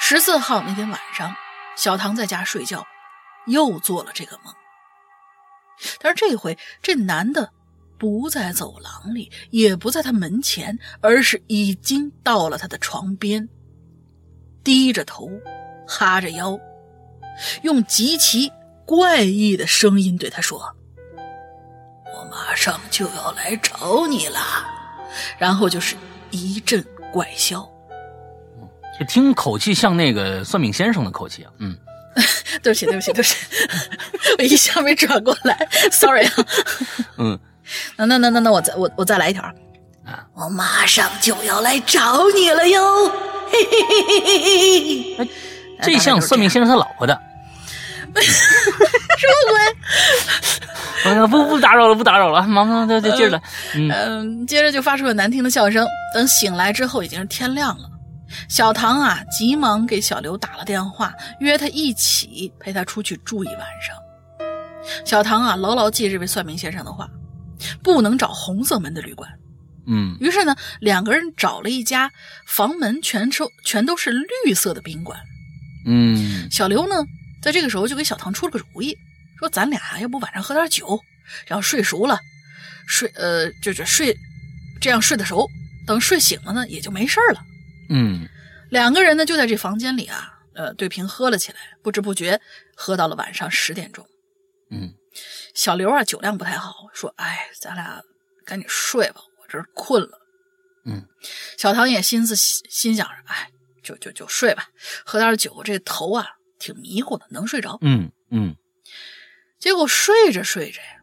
十四号那天晚上，小唐在家睡觉，又做了这个梦。但是这回这男的不在走廊里，也不在他门前，而是已经到了他的床边，低着头，哈着腰，用极其怪异的声音对他说：“我马上就要来找你了。”然后就是一阵怪笑，这听口气像那个算命先生的口气啊，嗯。对不起，对不起，对不起，我一下没转过来，sorry 啊。嗯，那那那那那我再我我再来一条啊！我马上就要来找你了哟！嘿嘿嘿嘿嘿嘿！这像算命先生他老婆的，什么鬼？哎呀，不不打扰了，不打扰了，忙忙就就接着来。嗯，接着就发出了难听的笑声。等醒来之后，已经是天亮了。小唐啊，急忙给小刘打了电话，约他一起陪他出去住一晚上。小唐啊，牢牢记这位算命先生的话，不能找红色门的旅馆。嗯，于是呢，两个人找了一家房门全收全都是绿色的宾馆。嗯，小刘呢，在这个时候就给小唐出了个主意，说咱俩要不晚上喝点酒，然后睡熟了，睡呃就是睡，这样睡得熟，等睡醒了呢也就没事了。嗯，两个人呢就在这房间里啊，呃对瓶喝了起来，不知不觉喝到了晚上十点钟。嗯，小刘啊酒量不太好，说哎咱俩赶紧睡吧。我这困了，嗯，小唐也心思心想着，哎，就就就睡吧，喝点酒，这头啊挺迷糊的，能睡着。嗯嗯，结果睡着睡着呀，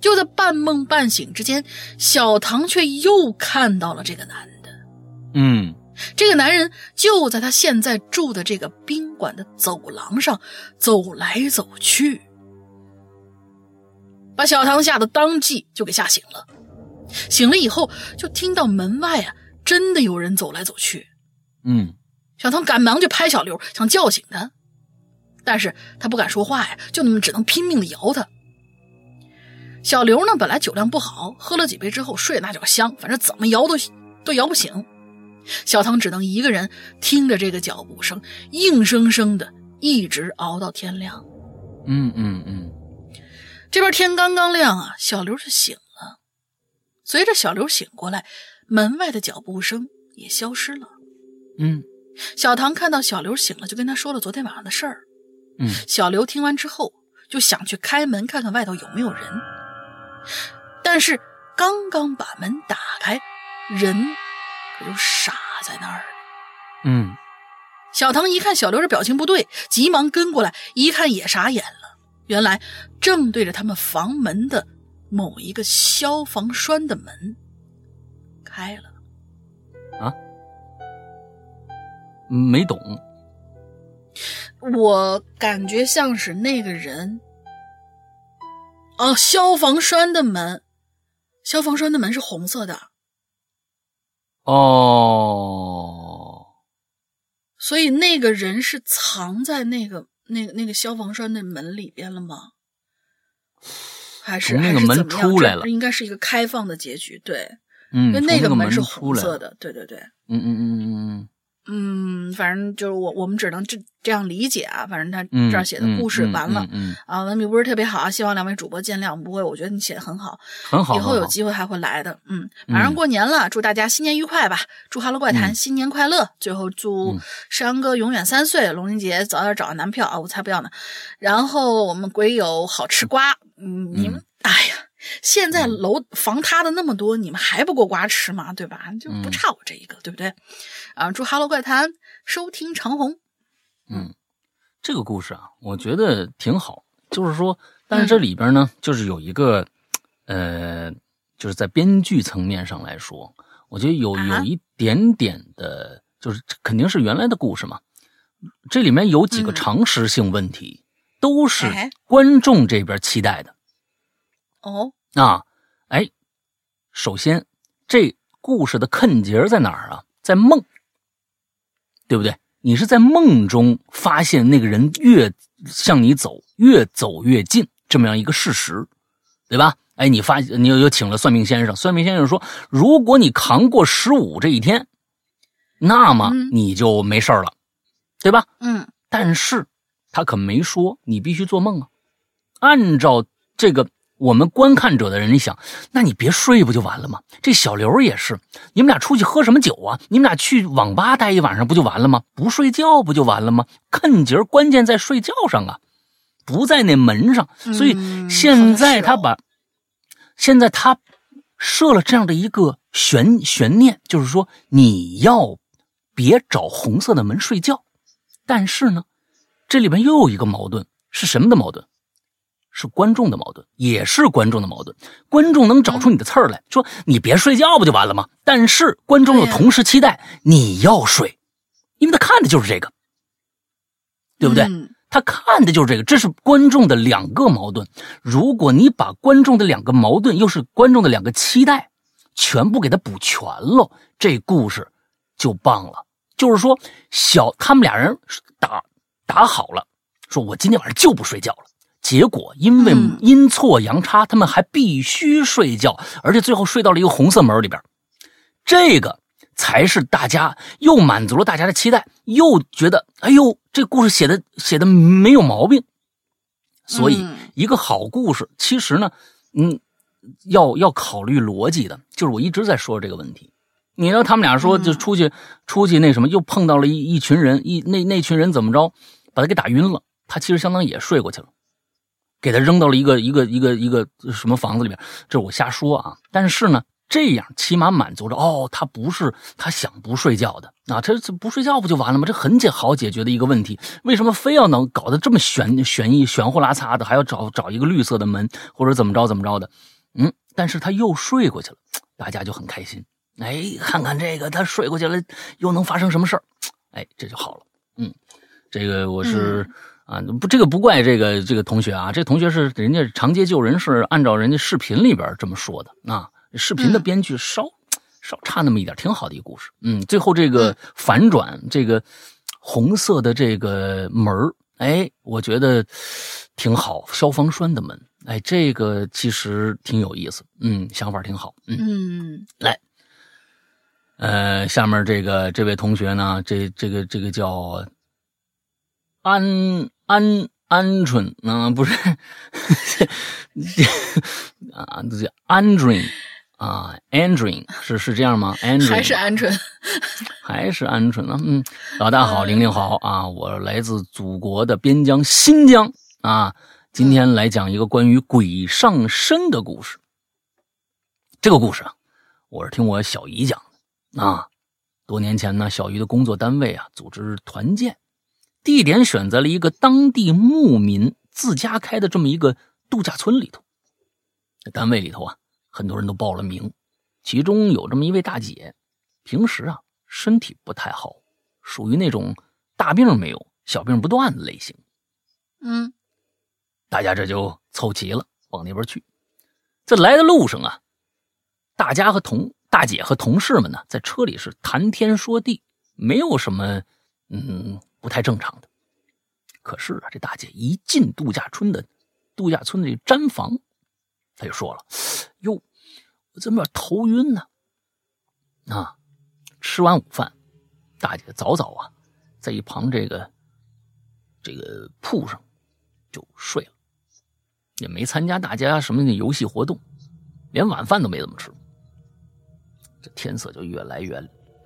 就在半梦半醒之间，小唐却又看到了这个男的。嗯，这个男人就在他现在住的这个宾馆的走廊上走来走去，把小唐吓得当即就给吓醒了。醒了以后，就听到门外啊，真的有人走来走去。嗯，小唐赶忙就拍小刘，想叫醒他，但是他不敢说话呀，就那么只能拼命的摇他。小刘呢，本来酒量不好，喝了几杯之后睡那叫香，反正怎么摇都都摇不醒。小唐只能一个人听着这个脚步声，硬生生的一直熬到天亮。嗯嗯嗯，这边天刚刚亮啊，小刘就醒了。随着小刘醒过来，门外的脚步声也消失了。嗯，小唐看到小刘醒了，就跟他说了昨天晚上的事儿。嗯，小刘听完之后就想去开门看看外头有没有人，但是刚刚把门打开，人可就傻在那儿了。嗯，小唐一看小刘这表情不对，急忙跟过来，一看也傻眼了。原来正对着他们房门的。某一个消防栓的门开了，啊？没懂。我感觉像是那个人。哦，消防栓的门，消防栓的门是红色的。哦，所以那个人是藏在那个、那个、那个消防栓的门里边了吗？还是那个门出来了，应该是一个开放的结局，对，嗯，因为那个门是红色的，对对对，嗯嗯嗯嗯嗯嗯，反正就是我我们只能这这样理解啊，反正他这儿写的故事完了，嗯啊，文笔不是特别好，希望两位主播见谅，不会，我觉得你写的很好，很好，以后有机会还会来的，嗯，马上过年了，祝大家新年愉快吧，祝哈喽怪谈新年快乐，最后祝山哥永远三岁，龙玲姐早点找到男票啊，我才不要呢，然后我们鬼友好吃瓜。嗯，你们哎呀，现在楼房塌的那么多，你们还不够瓜吃吗？对吧？就不差我这一个，对不对？啊，祝《哈喽怪谈》收听长虹。嗯，这个故事啊，我觉得挺好。就是说，但是这里边呢，就是有一个，呃，就是在编剧层面上来说，我觉得有有一点点的，就是肯定是原来的故事嘛。这里面有几个常识性问题。都是观众这边期待的，哦，啊，哎，首先这故事的坑节在哪儿啊？在梦，对不对？你是在梦中发现那个人越向你走，越走越近，这么样一个事实，对吧？哎，你发你又又请了算命先生，算命先生说，如果你扛过十五这一天，那么你就没事了，对吧？嗯，但是。他可没说你必须做梦啊！按照这个我们观看者的人想，那你别睡不就完了吗？这小刘也是，你们俩出去喝什么酒啊？你们俩去网吧待一晚上不就完了吗？不睡觉不就完了吗？看节关键在睡觉上啊，不在那门上。所以现在他把，现在他设了这样的一个悬悬念，就是说你要别找红色的门睡觉，但是呢。这里边又有一个矛盾，是什么的矛盾？是观众的矛盾，也是观众的矛盾。观众能找出你的刺儿来说，你别睡觉不就完了吗？但是观众又同时期待你要睡，因为他看的就是这个，对不对？他看的就是这个，这是观众的两个矛盾。如果你把观众的两个矛盾，又是观众的两个期待，全部给他补全了，这故事就棒了。就是说，小他们俩人打。打好了，说我今天晚上就不睡觉了，结果因为阴错阳差，他们还必须睡觉，而且最后睡到了一个红色门里边。这个才是大家又满足了大家的期待，又觉得哎呦，这故事写的写的没有毛病。所以，一个好故事其实呢，嗯，要要考虑逻辑的，就是我一直在说这个问题。你知道他们俩说就出去出去那什么，又碰到了一一群人，一那那群人怎么着，把他给打晕了。他其实相当于也睡过去了，给他扔到了一个一个一个一个什么房子里边。这我瞎说啊，但是呢。这样起码满足着哦，他不是他想不睡觉的啊，他不睡觉不就完了吗？这很解好解决的一个问题，为什么非要能搞得这么悬悬疑玄乎拉擦的，还要找找一个绿色的门或者怎么着怎么着的？嗯，但是他又睡过去了，大家就很开心。哎，看看这个，他睡过去了，又能发生什么事儿？哎，这就好了。嗯，这个我是啊，不，这个不怪这个这个同学啊，这同学是人家长街救人是按照人家视频里边这么说的啊。视频的编剧稍稍差那么一点，挺好的一个故事。嗯，最后这个反转，这个红色的这个门哎，我觉得挺好。消防栓的门，哎，这个其实挺有意思。嗯，想法挺好。嗯，来，呃，下面这个这位同学呢，这这个这个叫安安鹌鹑，嗯，不是啊，这叫 Andrew。啊，Andrew 是是这样吗？Andrew 还是鹌鹑，还是鹌鹑呢？嗯，老大好，玲玲好啊！我来自祖国的边疆新疆啊，今天来讲一个关于鬼上身的故事。这个故事啊，我是听我小姨讲的啊。多年前呢，小姨的工作单位啊组织团建，地点选择了一个当地牧民自家开的这么一个度假村里头。单位里头啊。很多人都报了名，其中有这么一位大姐，平时啊身体不太好，属于那种大病没有，小病不断的类型。嗯，大家这就凑齐了，往那边去。在来的路上啊，大家和同大姐和同事们呢，在车里是谈天说地，没有什么嗯不太正常的。可是啊，这大姐一进度假村的度假村的毡房。她就说了：“哟，我怎么有点头晕呢？啊，吃完午饭，大姐早早啊，在一旁这个这个铺上就睡了，也没参加大家什么的游戏活动，连晚饭都没怎么吃。这天色就越来越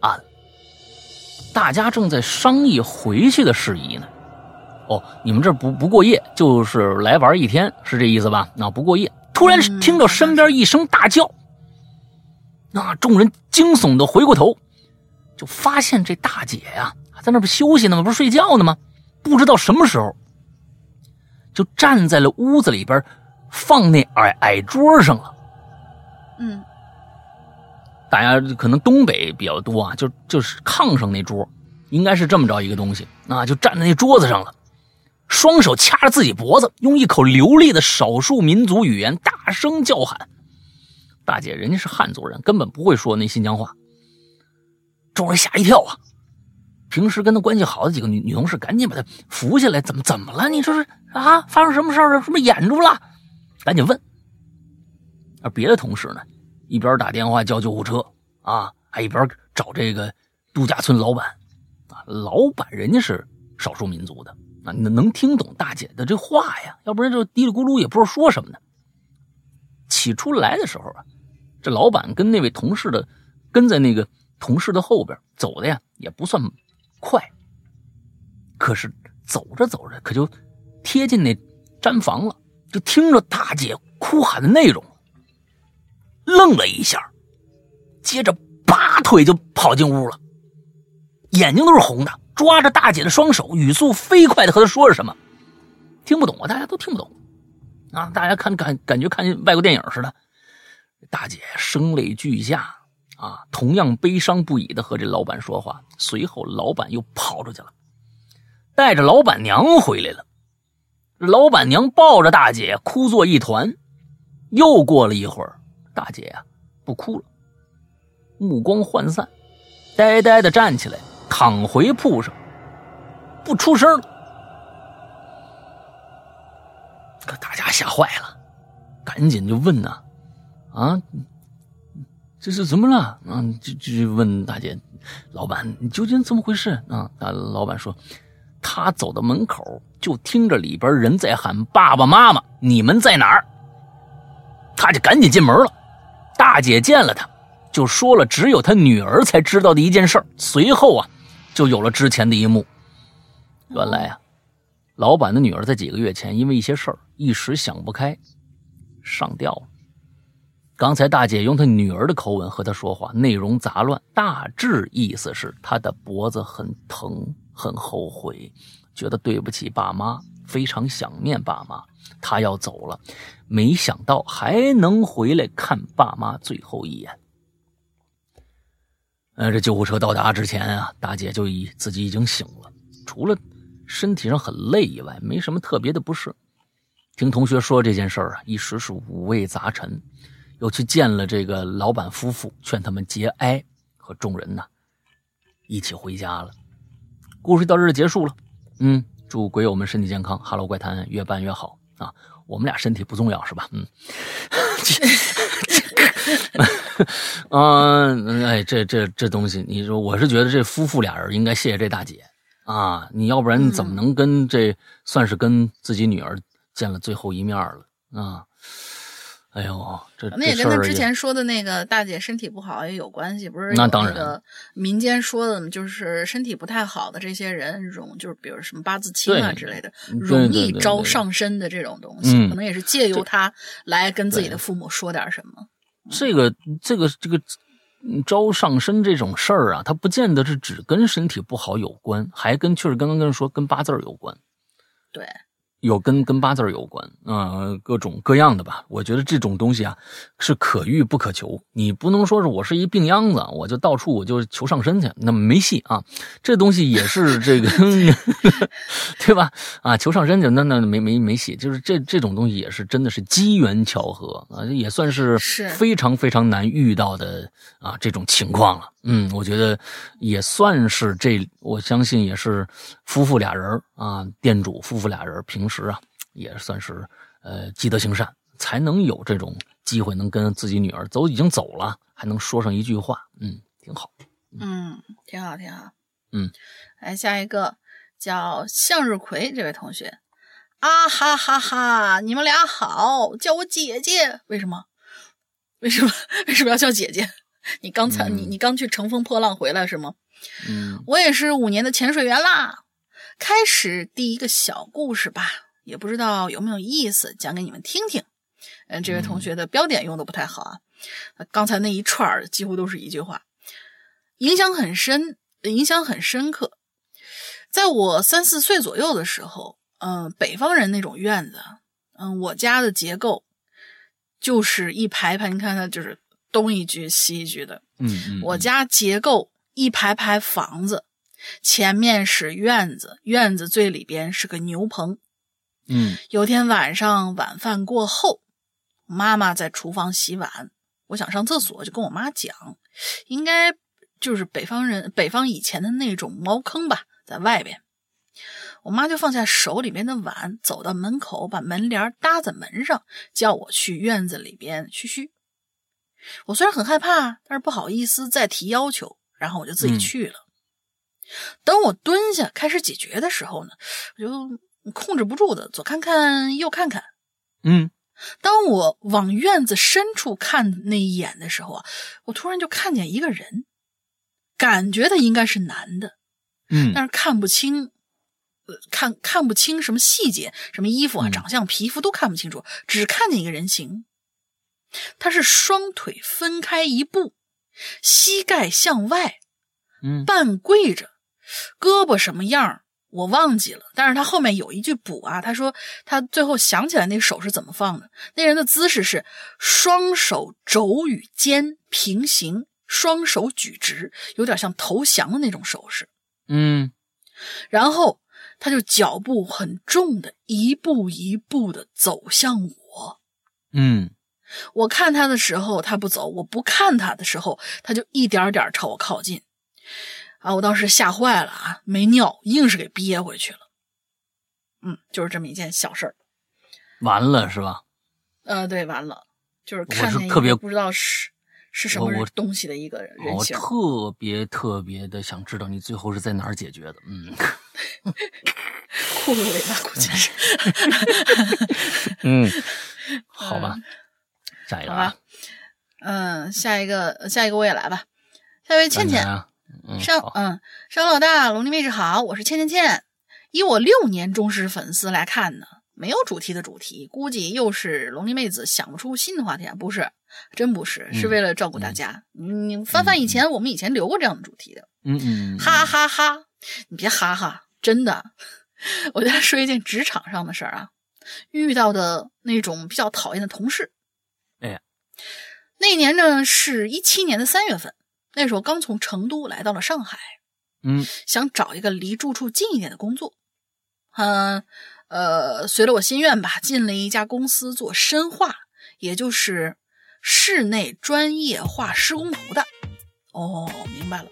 暗了，大家正在商议回去的事宜呢。哦，你们这不不过夜，就是来玩一天，是这意思吧？那不过夜。”突然听到身边一声大叫，那众人惊悚的回过头，就发现这大姐呀，在那不休息呢吗？不是睡觉呢吗？不知道什么时候，就站在了屋子里边放那矮矮桌上了。嗯，大家可能东北比较多啊，就就是炕上那桌，应该是这么着一个东西啊，就站在那桌子上了。双手掐着自己脖子，用一口流利的少数民族语言大声叫喊：“大姐，人家是汉族人，根本不会说那新疆话。”众人吓一跳啊！平时跟他关系好的几个女女同事赶紧把他扶起来：“怎么怎么了？你说是啊？发生什么事儿了？是不是眼住了？”赶紧问。而别的同事呢，一边打电话叫救护车啊，还一边找这个度假村老板啊。老板人家是少数民族的啊。能能听懂大姐的这话呀？要不然就嘀里咕噜也不知道说什么呢。起初来的时候啊，这老板跟那位同事的跟在那个同事的后边走的呀，也不算快。可是走着走着，可就贴近那毡房了，就听着大姐哭喊的内容，愣了一下，接着拔腿就跑进屋了，眼睛都是红的。抓着大姐的双手，语速飞快的和她说着什么，听不懂啊，大家都听不懂啊，大家看感感觉看外国电影似的。大姐声泪俱下啊，同样悲伤不已的和这老板说话。随后，老板又跑出去了，带着老板娘回来了。老板娘抱着大姐哭作一团。又过了一会儿，大姐呀不哭了，目光涣散，呆呆的站起来。躺回铺上，不出声了。可大家吓坏了，赶紧就问呢，啊，这是怎么了？啊，就就问大姐，老板，你究竟怎么回事？啊，啊，老板说，他走到门口，就听着里边人在喊爸爸妈妈，你们在哪儿？他就赶紧进门了。大姐见了他，就说了只有他女儿才知道的一件事随后啊，就有了之前的一幕。原来啊，老板的女儿在几个月前因为一些事儿一时想不开，上吊了。刚才大姐用她女儿的口吻和他说话，内容杂乱，大致意思是她的脖子很疼，很后悔，觉得对不起爸妈，非常想念爸妈，她要走了。没想到还能回来看爸妈最后一眼。呃，这救护车到达之前啊，大姐就已自己已经醒了，除了身体上很累以外，没什么特别的不适。听同学说这件事儿啊，一时是五味杂陈，又去见了这个老板夫妇，劝他们节哀，和众人呢一起回家了。故事到这儿结束了。嗯，祝鬼友们身体健康，哈喽怪谈越办越好啊！我们俩身体不重要是吧？嗯，嗯，哎，这这这东西，你说，我是觉得这夫妇俩人应该谢谢这大姐啊！你要不然怎么能跟这算是跟自己女儿见了最后一面了啊？哎呦，这那也跟他之前说的那个大姐身体不好也有关系，不是？那当然，民间说的就是身体不太好的这些人，容就是比如什么八字轻啊之类的，容易招上身的这种东西，可能也是借由他来跟自己的父母说点什么。这个这个这个招上身这种事儿啊，它不见得是只跟身体不好有关，还跟确实刚刚跟说跟八字有关。对。有跟跟八字有关啊，各种各样的吧。我觉得这种东西啊，是可遇不可求。你不能说是我是一病秧子，我就到处我就求上身去，那没戏啊。这东西也是这个，对吧？啊，求上身去，那那没没没戏。就是这这种东西也是真的是机缘巧合啊，也算是非常非常难遇到的啊这种情况了。嗯，我觉得也算是这，我相信也是夫妇俩人啊，店主夫妇俩人平时啊也算是呃积德行善，才能有这种机会能跟自己女儿走已经走了，还能说上一句话，嗯，挺好，嗯，挺好，挺好，嗯，来下一个叫向日葵这位同学，啊哈哈哈，你们俩好，叫我姐姐，为什么？为什么？为什么要叫姐姐？你刚才你你刚去乘风破浪回来是吗？嗯，我也是五年的潜水员啦。开始第一个小故事吧，也不知道有没有意思，讲给你们听听。嗯，这位同学的标点用的不太好啊。刚才那一串几乎都是一句话，影响很深，影响很深刻。在我三四岁左右的时候，嗯，北方人那种院子，嗯，我家的结构就是一排排，你看它就是。东一句西一句的，嗯，我家结构一排排房子，前面是院子，院子最里边是个牛棚，嗯，有天晚上晚饭过后，妈妈在厨房洗碗，我想上厕所，就跟我妈讲，应该就是北方人北方以前的那种茅坑吧，在外边，我妈就放下手里面的碗，走到门口，把门帘搭在门上，叫我去院子里边嘘嘘。我虽然很害怕，但是不好意思再提要求，然后我就自己去了。等我蹲下开始解决的时候呢，我就控制不住的左看看右看看。嗯，当我往院子深处看那一眼的时候啊，我突然就看见一个人，感觉他应该是男的，嗯，但是看不清，呃，看看不清什么细节，什么衣服啊、长相、皮肤都看不清楚，只看见一个人形。他是双腿分开一步，膝盖向外，嗯，半跪着，胳膊什么样我忘记了。但是他后面有一句补啊，他说他最后想起来那手是怎么放的。那人的姿势是双手肘与肩平行，双手举直，有点像投降的那种手势。嗯，然后他就脚步很重的一步一步的走向我。嗯。我看他的时候，他不走；我不看他的时候，他就一点点朝我靠近。啊，我当时吓坏了啊，没尿，硬是给憋回去了。嗯，就是这么一件小事儿。完了是吧？呃，对，完了，就是看见特别不知道是是什么东西的一个人我特别特别的想知道你最后是在哪儿解决的。嗯，裤子里吧估计是。嗯，好吧，下一个啊。嗯，下一个，下一个我也来吧。下一位倩倩，商嗯，商老大，龙鳞妹子好，我是倩倩倩。以我六年忠实粉丝来看呢，没有主题的主题，估计又是龙鳞妹子想不出新的话题啊。不是，真不是，是为了照顾大家。你翻翻以前，我们以前留过这样的主题的。嗯嗯，哈哈哈，你别哈哈，真的。我再说一件职场上的事儿啊，遇到的那种比较讨厌的同事。哎。那年呢是一七年的三月份，那时候刚从成都来到了上海，嗯，想找一个离住处近一点的工作，嗯，呃，随了我心愿吧，进了一家公司做深化，也就是室内专业化施工图的。哦，明白了，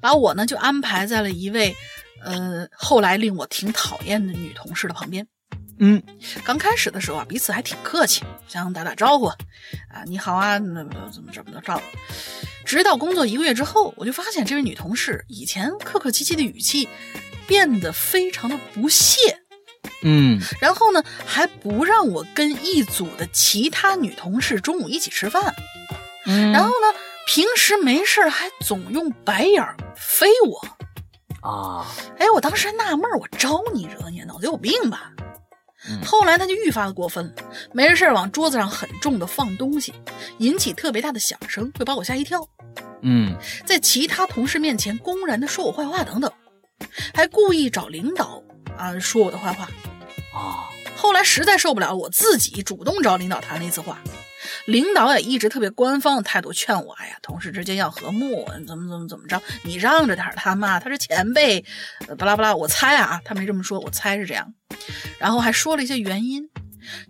把我呢就安排在了一位，呃，后来令我挺讨厌的女同事的旁边。嗯，刚开始的时候啊，彼此还挺客气，互相打打招呼，啊，你好啊，那怎么怎么着？直到工作一个月之后，我就发现这位女同事以前客客气气的语气变得非常的不屑，嗯，然后呢，还不让我跟一组的其他女同事中午一起吃饭，嗯，然后呢，平时没事还总用白眼飞我，啊，哎，我当时还纳闷，我招你惹你，脑子有病吧？后来他就愈发的过分了，没事往桌子上很重的放东西，引起特别大的响声，会把我吓一跳。嗯，在其他同事面前公然的说我坏话等等，还故意找领导啊说我的坏话。啊，后来实在受不了，我自己主动找领导谈了一次话。领导也一直特别官方的态度劝我，哎呀，同事之间要和睦，怎么怎么怎么着，你让着点他嘛，他是前辈，巴拉巴拉。我猜啊，他没这么说，我猜是这样。然后还说了一些原因，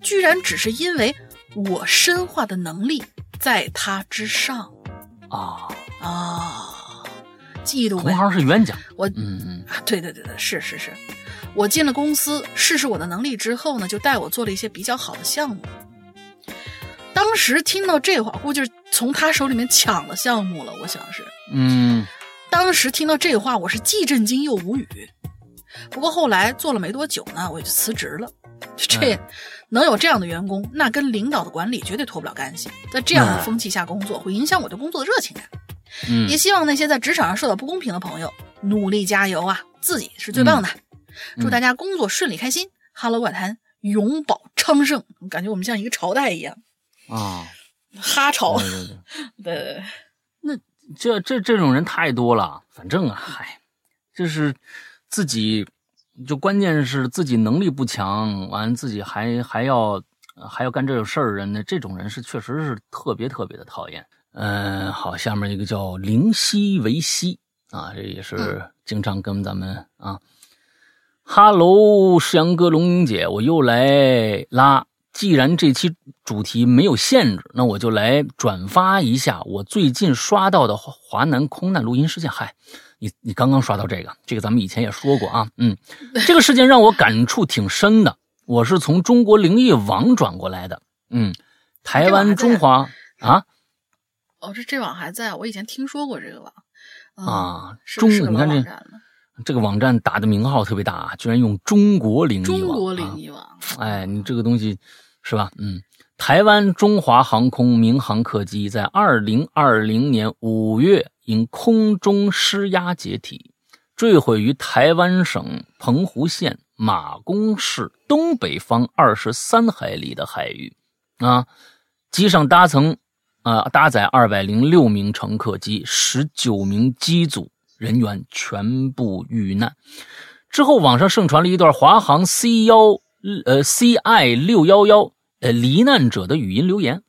居然只是因为我深化的能力在他之上啊啊！嫉妒。同行是冤家，我嗯嗯啊，对对对对，是是是。我进了公司试试我的能力之后呢，就带我做了一些比较好的项目。当时听到这话，估计是从他手里面抢了项目了。我想是，嗯，当时听到这话，我是既震惊又无语。不过后来做了没多久呢，我就辞职了。这能有这样的员工，那跟领导的管理绝对脱不了干系。在这样的风气下工作，会影响我对工作的热情感。嗯，也希望那些在职场上受到不公平的朋友努力加油啊！自己是最棒的。祝大家工作顺利开心。Hello 怪谈永葆昌盛。感觉我们像一个朝代一样。啊，哈朝，对对 对，对，那这这这种人太多了。反正啊，嗨，就是自己，就关键是自己能力不强，完自己还还要还要干这种事儿人呢。这种人是确实是特别特别的讨厌。嗯，好，下面一个叫灵犀维西啊，这也是经常跟咱们啊，哈喽，世阳哥、龙英姐，我又来拉。既然这期主题没有限制，那我就来转发一下我最近刷到的华南空难录音事件。嗨，你你刚刚刷到这个，这个咱们以前也说过啊。嗯，这个事件让我感触挺深的。我是从中国灵异网转过来的。嗯，台湾中华啊。哦，这这网还在，我以前听说过这个网啊。中，你看这这个网站打的名号特别大啊，居然用中国灵异网。中国灵异网，哎，你这个东西。是吧？嗯，台湾中华航空民航客机在二零二零年五月因空中失压解体，坠毁于台湾省澎湖县马公市东北方二十三海里的海域。啊，机上搭乘啊搭载二百零六名乘客及十九名机组人员全部遇难。之后，网上盛传了一段华航 C 幺呃 CI 六幺幺。呃，罹难者的语音留言，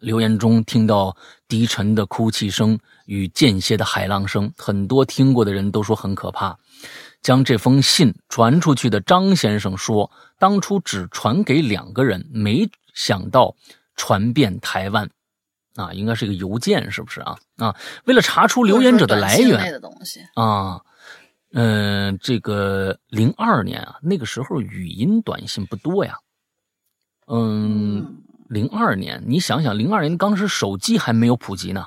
留言中听到低沉的哭泣声与间歇的海浪声，很多听过的人都说很可怕。将这封信传出去的张先生说，当初只传给两个人，没想到传遍台湾。啊，应该是一个邮件，是不是啊？啊，为了查出留言者的来源啊，嗯，这个零二年啊，那个时候语音短信不多呀。嗯，零二年，你想想，零二年当时手机还没有普及呢，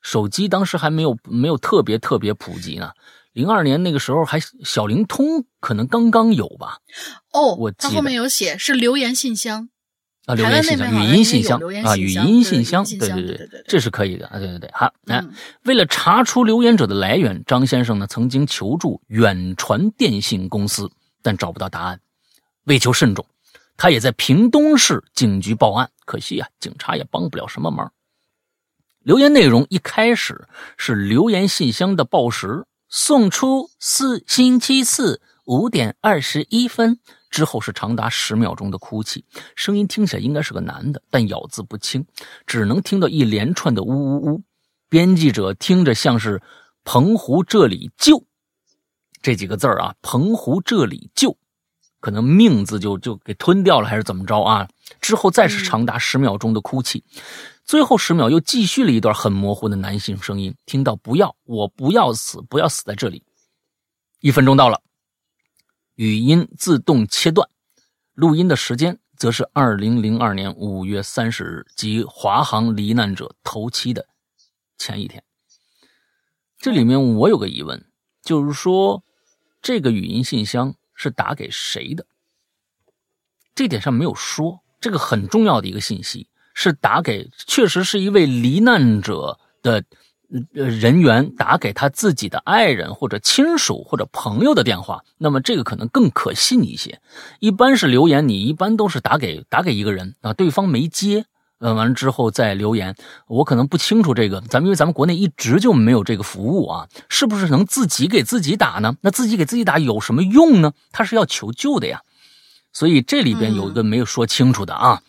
手机当时还没有没有特别特别普及呢。零二年那个时候还小灵通可能刚刚有吧？哦，我记得后面有写是留言信箱啊，留言信箱、语音信箱啊，语音信箱，对对对，这是可以的啊，对对对。好，嗯为了查出留言者的来源，张先生呢曾经求助远传电信公司，但找不到答案。为求慎重，他也在屏东市警局报案，可惜啊，警察也帮不了什么忙。留言内容一开始是留言信箱的报时。送出四星期四五点二十一分之后是长达十秒钟的哭泣，声音听起来应该是个男的，但咬字不清，只能听到一连串的呜呜呜。编辑者听着像是“澎湖这里救”这几个字儿啊，“澎湖这里救”，可能命字就就给吞掉了，还是怎么着啊？之后再是长达十秒钟的哭泣。最后十秒又继续了一段很模糊的男性声音，听到“不要，我不要死，不要死在这里。”一分钟到了，语音自动切断，录音的时间则是二零零二年五月三十日，即华航罹难者头七的前一天。这里面我有个疑问，就是说这个语音信箱是打给谁的？这点上没有说，这个很重要的一个信息。是打给，确实是一位罹难者的人员打给他自己的爱人或者亲属或者朋友的电话，那么这个可能更可信一些。一般是留言，你一般都是打给打给一个人啊，对方没接，呃，完了之后再留言。我可能不清楚这个，咱们因为咱们国内一直就没有这个服务啊，是不是能自己给自己打呢？那自己给自己打有什么用呢？他是要求救的呀，所以这里边有一个没有说清楚的啊。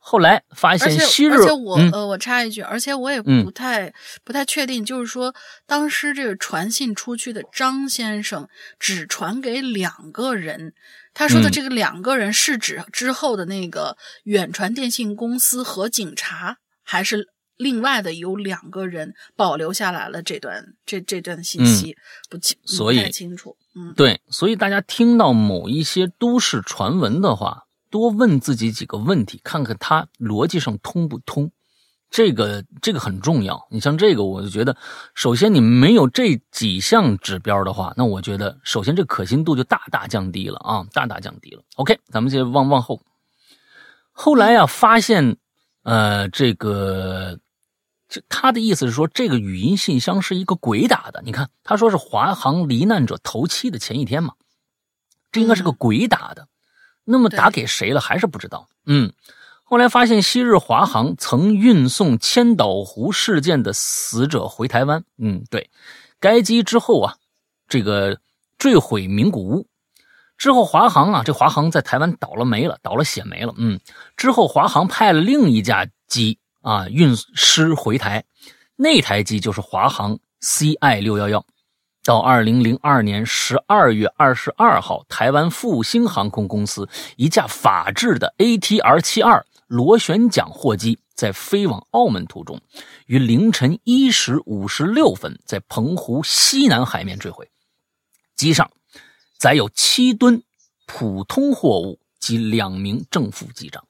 后来发现昔日，而且我呃，我插一句，而且我也不太不太确定，就是说当时这个传信出去的张先生只传给两个人，他说的这个两个人是指之后的那个远传电信公司和警察，还是另外的有两个人保留下来了这段这这段信息，不清所以太清楚。嗯，对，所以大家听到某一些都市传闻的话。多问自己几个问题，看看他逻辑上通不通，这个这个很重要。你像这个，我就觉得，首先你没有这几项指标的话，那我觉得首先这可信度就大大降低了啊，大大降低了。OK，咱们接着往往后。后来呀，发现，呃，这个，这他的意思是说，这个语音信箱是一个鬼打的。你看，他说是华航罹难者头七的前一天嘛，这应该是个鬼打的。那么打给谁了还是不知道。嗯，后来发现昔日华航曾运送千岛湖事件的死者回台湾。嗯，对，该机之后啊，这个坠毁名古屋之后，华航啊，这华航在台湾倒了霉了，倒了血霉了。嗯，之后华航派了另一架机啊运尸回台，那台机就是华航 CI 六幺幺。到二零零二年十二月二十二号，台湾复兴航空公司一架法制的 ATR 七二螺旋桨货机，在飞往澳门途中，于凌晨一时五十六分在澎湖西南海面坠毁。机上载有七吨普通货物及两名正副机长。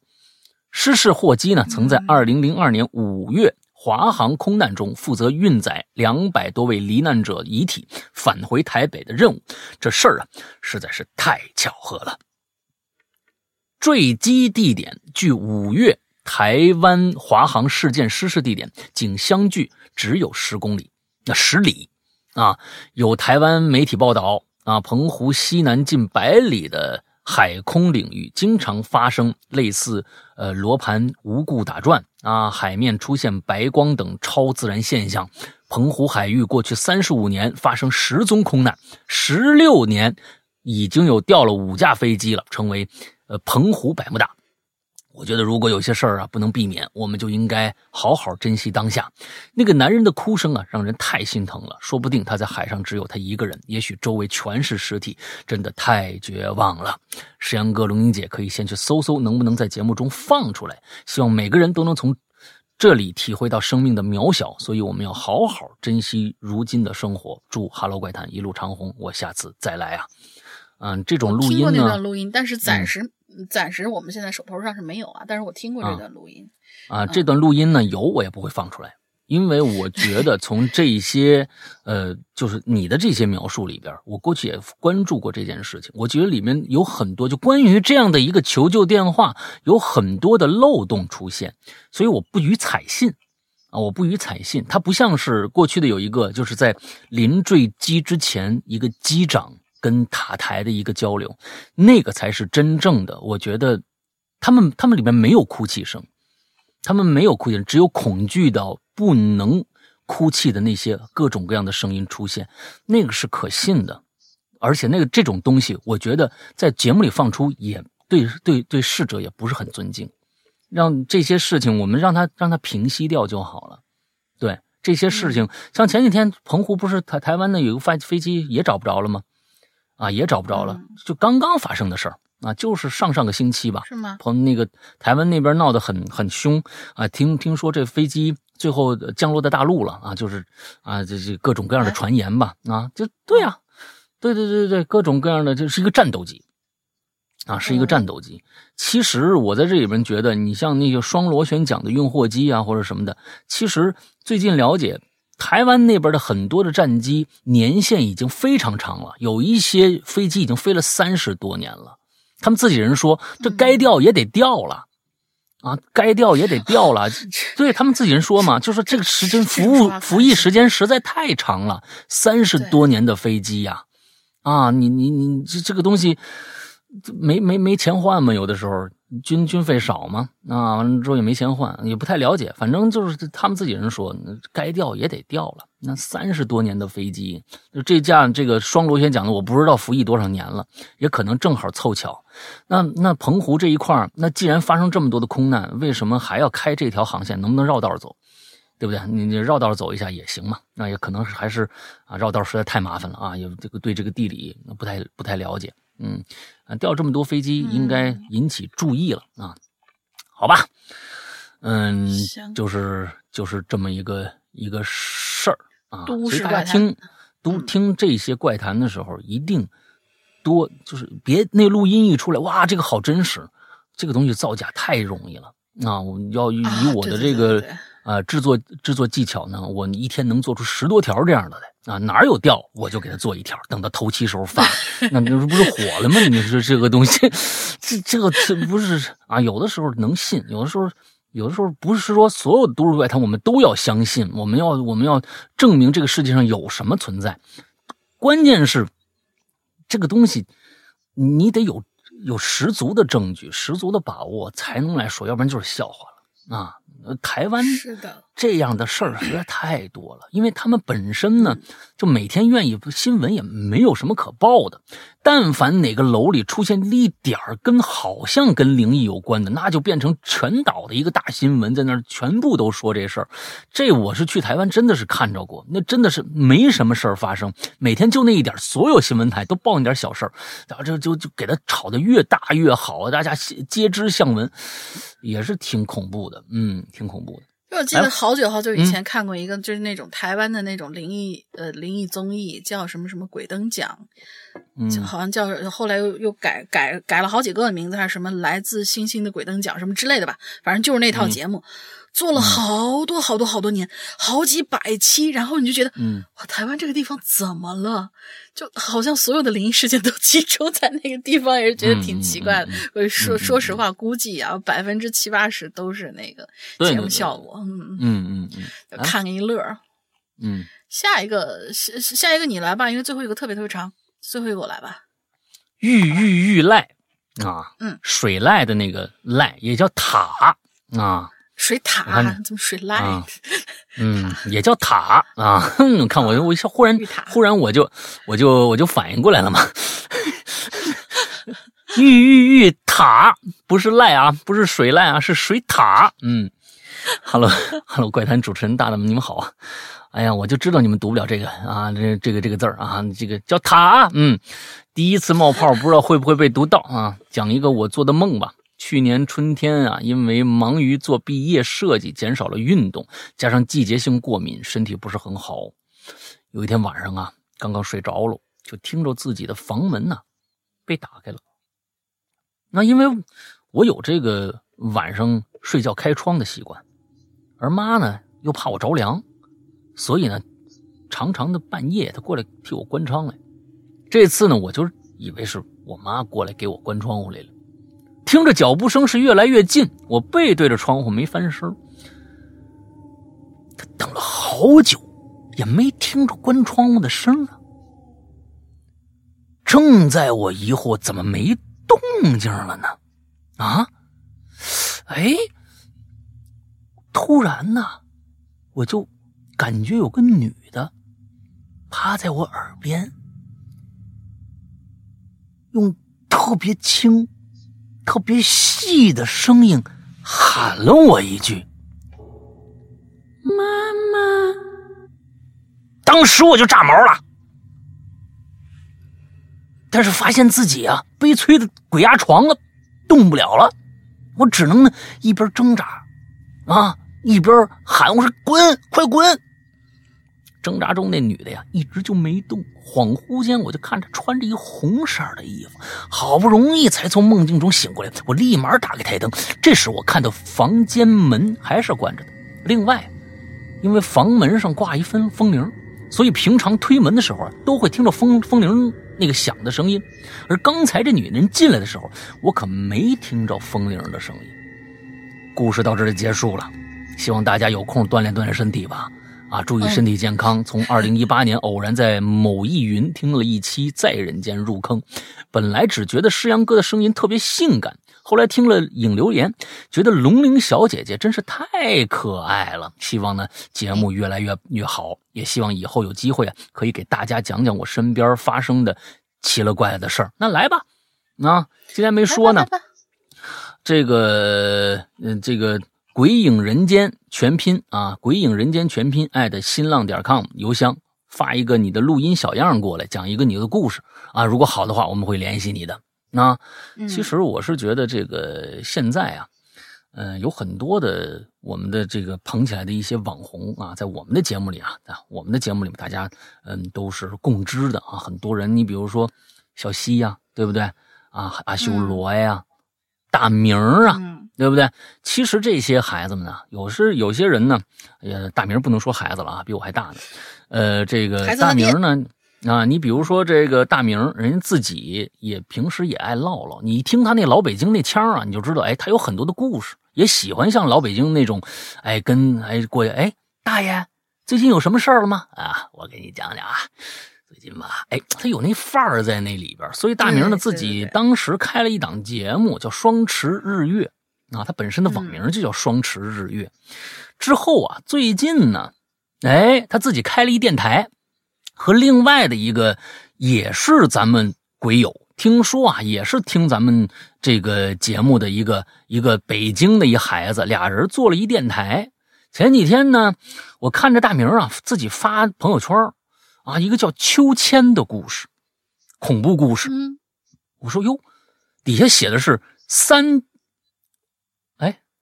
失事货机呢，曾在二零零二年五月。华航空难中负责运载两百多位罹难者遗体返回台北的任务，这事儿啊实在是太巧合了。坠机地点距五月台湾华航事件失事地点仅相距只有十公里，那十里啊！有台湾媒体报道啊，澎湖西南近百里的。海空领域经常发生类似呃罗盘无故打转啊，海面出现白光等超自然现象。澎湖海域过去三十五年发生十宗空难，十六年已经有掉了五架飞机了，成为呃澎湖百慕大。我觉得，如果有些事儿啊不能避免，我们就应该好好珍惜当下。那个男人的哭声啊，让人太心疼了。说不定他在海上只有他一个人，也许周围全是尸体，真的太绝望了。石阳哥、龙英姐可以先去搜搜，能不能在节目中放出来。希望每个人都能从这里体会到生命的渺小，所以我们要好好珍惜如今的生活。祝《哈喽怪谈》一路长虹，我下次再来啊。嗯，这种录音呢？听过那段录音，但是暂时暂时我们现在手头上是没有啊，但是我听过这段录音啊。这段录音呢，有我也不会放出来，因为我觉得从这些呃，就是你的这些描述里边，我过去也关注过这件事情，我觉得里面有很多就关于这样的一个求救电话，有很多的漏洞出现，所以我不予采信啊，我不予采信。它不像是过去的有一个，就是在临坠机之前，一个机长。跟塔台的一个交流，那个才是真正的。我觉得，他们他们里面没有哭泣声，他们没有哭泣，只有恐惧到不能哭泣的那些各种各样的声音出现。那个是可信的，而且那个这种东西，我觉得在节目里放出也对对对逝者也不是很尊敬。让这些事情我们让他让他平息掉就好了。对这些事情，像前几天澎湖不是台台湾的有个飞飞机也找不着了吗？啊，也找不着了，就刚刚发生的事儿啊，就是上上个星期吧，是吗？朋那个台湾那边闹得很很凶啊，听听说这飞机最后降落在大陆了啊，就是啊，这这各种各样的传言吧啊，就对呀，对对对对，各种各样的，这是一个战斗机啊，是一个战斗机。其实我在这里边觉得，你像那个双螺旋桨的运货机啊，或者什么的，其实最近了解。台湾那边的很多的战机年限已经非常长了，有一些飞机已经飞了三十多年了。他们自己人说，这该掉也得掉了，啊，该掉也得掉了。对他们自己人说嘛，就说这个时间服务服役时间实在太长了，三十多年的飞机呀，啊，你你你这这个东西没没没钱换吗？有的时候。军军费少吗？啊，完了之后也没钱换，也不太了解。反正就是他们自己人说，该掉也得掉了。那三十多年的飞机，就这架这个双螺旋桨的，我不知道服役多少年了，也可能正好凑巧。那那澎湖这一块那既然发生这么多的空难，为什么还要开这条航线？能不能绕道走？对不对？你你绕道走一下也行嘛。那也可能是还是啊，绕道实在太麻烦了啊，也这个对这个地理不太不太了解。嗯，掉这么多飞机，应该引起注意了啊？好吧，嗯，就是就是这么一个一个事儿啊。所以大家听都听这些怪谈的时候，一定多就是别那录音一出来，哇，这个好真实，这个东西造假太容易了啊！我要以我的这个。啊，制作制作技巧呢？我一天能做出十多条这样的来啊！哪有掉我就给他做一条，等到头七时候发，那那不是火了吗？你说这个东西，这这个这不是啊？有的时候能信，有的时候有的时候不是说所有的都市怪谈我们都要相信，我们要我们要证明这个世界上有什么存在。关键是这个东西你得有有十足的证据、十足的把握才能来说，要不然就是笑话了啊。台湾是的。这样的事儿实在太多了，因为他们本身呢，就每天愿意新闻也没有什么可报的。但凡哪个楼里出现一点儿跟好像跟灵异有关的，那就变成全岛的一个大新闻，在那儿全部都说这事儿。这我是去台湾真的是看着过，那真的是没什么事儿发生，每天就那一点，所有新闻台都报那点小事儿，然后就就就给他炒的越大越好，大家皆知相闻，也是挺恐怖的，嗯，挺恐怖的。我记得好久好久以前看过一个，就是那种台湾的那种灵异呃灵异综艺，叫什么什么鬼灯奖，就好像叫后来又又改改改了好几个名字，还是什么来自星星的鬼灯奖什么之类的吧，反正就是那套节目。做了好多好多好多年，好几百期，然后你就觉得，嗯，哇，台湾这个地方怎么了？就好像所有的灵异事件都集中在那个地方，也是觉得挺奇怪的。我说说实话，估计啊，百分之七八十都是那个节目效果。嗯嗯嗯，看个一乐。嗯，下一个下下一个你来吧，因为最后一个特别特别长，最后一个我来吧。玉玉玉赖啊，嗯，水赖的那个赖也叫塔啊。水塔怎么水赖？嗯，也叫塔啊！看我，我一下忽然忽然我就我就我就反应过来了嘛。玉玉玉塔不是赖啊，不是水赖啊，是水塔。嗯，Hello Hello，怪谈主持人大大们，你们好啊！哎呀，我就知道你们读不了这个啊，这这个这个字儿啊，这个叫塔。嗯，第一次冒泡，不知道会不会被读到啊？讲一个我做的梦吧。去年春天啊，因为忙于做毕业设计，减少了运动，加上季节性过敏，身体不是很好。有一天晚上啊，刚刚睡着了，就听着自己的房门呐被打开了。那因为我有这个晚上睡觉开窗的习惯，而妈呢又怕我着凉，所以呢，常常的半夜他过来替我关窗来。这次呢，我就以为是我妈过来给我关窗户来了。听着脚步声是越来越近，我背对着窗户没翻身。他等了好久，也没听着关窗户的声啊。正在我疑惑怎么没动静了呢？啊？哎！突然呢，我就感觉有个女的趴在我耳边。用特别轻、特别细的声音喊了我一句：“妈妈。”当时我就炸毛了，但是发现自己啊悲催的鬼压床了，动不了了，我只能呢一边挣扎，啊一边喊：“我说滚，快滚！”挣扎中，那女的呀，一直就没动。恍惚间，我就看着穿着一红色的衣服，好不容易才从梦境中醒过来。我立马打开台灯，这时我看到房间门还是关着的。另外，因为房门上挂一分风铃，所以平常推门的时候啊，都会听到风风铃那个响的声音。而刚才这女人进来的时候，我可没听着风铃的声音。故事到这里结束了，希望大家有空锻炼锻炼身体吧。啊，注意身体健康。从二零一八年偶然在某易云听了一期《在人间》入坑，本来只觉得诗阳哥的声音特别性感，后来听了影留言，觉得龙玲小姐姐真是太可爱了。希望呢节目越来越越好，也希望以后有机会啊可以给大家讲讲我身边发生的奇了怪的事儿。那来吧，啊，今天没说呢，这个，嗯，这个。鬼影人间全拼啊！鬼影人间全拼爱的新浪点 com 邮箱发一个你的录音小样过来，讲一个你的故事啊！如果好的话，我们会联系你的。那其实我是觉得这个现在啊，嗯，有很多的我们的这个捧起来的一些网红啊，在我们的节目里啊，啊，我们的节目里面大家嗯都是共知的啊。很多人，你比如说小西呀，对不对啊？阿修罗呀，大明啊。对不对？其实这些孩子们呢，有时有些人呢，呃，大明不能说孩子了啊，比我还大呢。呃，这个大明呢，啊，你比如说这个大明，人家自己也平时也爱唠唠。你一听他那老北京那腔啊，你就知道，哎，他有很多的故事，也喜欢像老北京那种，哎，跟哎过去，哎，大爷，最近有什么事儿了吗？啊，我给你讲讲啊。最近吧，哎，他有那范儿在那里边，所以大明呢自己当时开了一档节目，叫《双池日月》。啊，他本身的网名就叫双池日月。之后啊，最近呢，哎，他自己开了一电台，和另外的一个也是咱们鬼友，听说啊，也是听咱们这个节目的一个一个北京的一孩子，俩人做了一电台。前几天呢，我看着大明啊自己发朋友圈啊，一个叫秋千的故事，恐怖故事。我说哟，底下写的是三。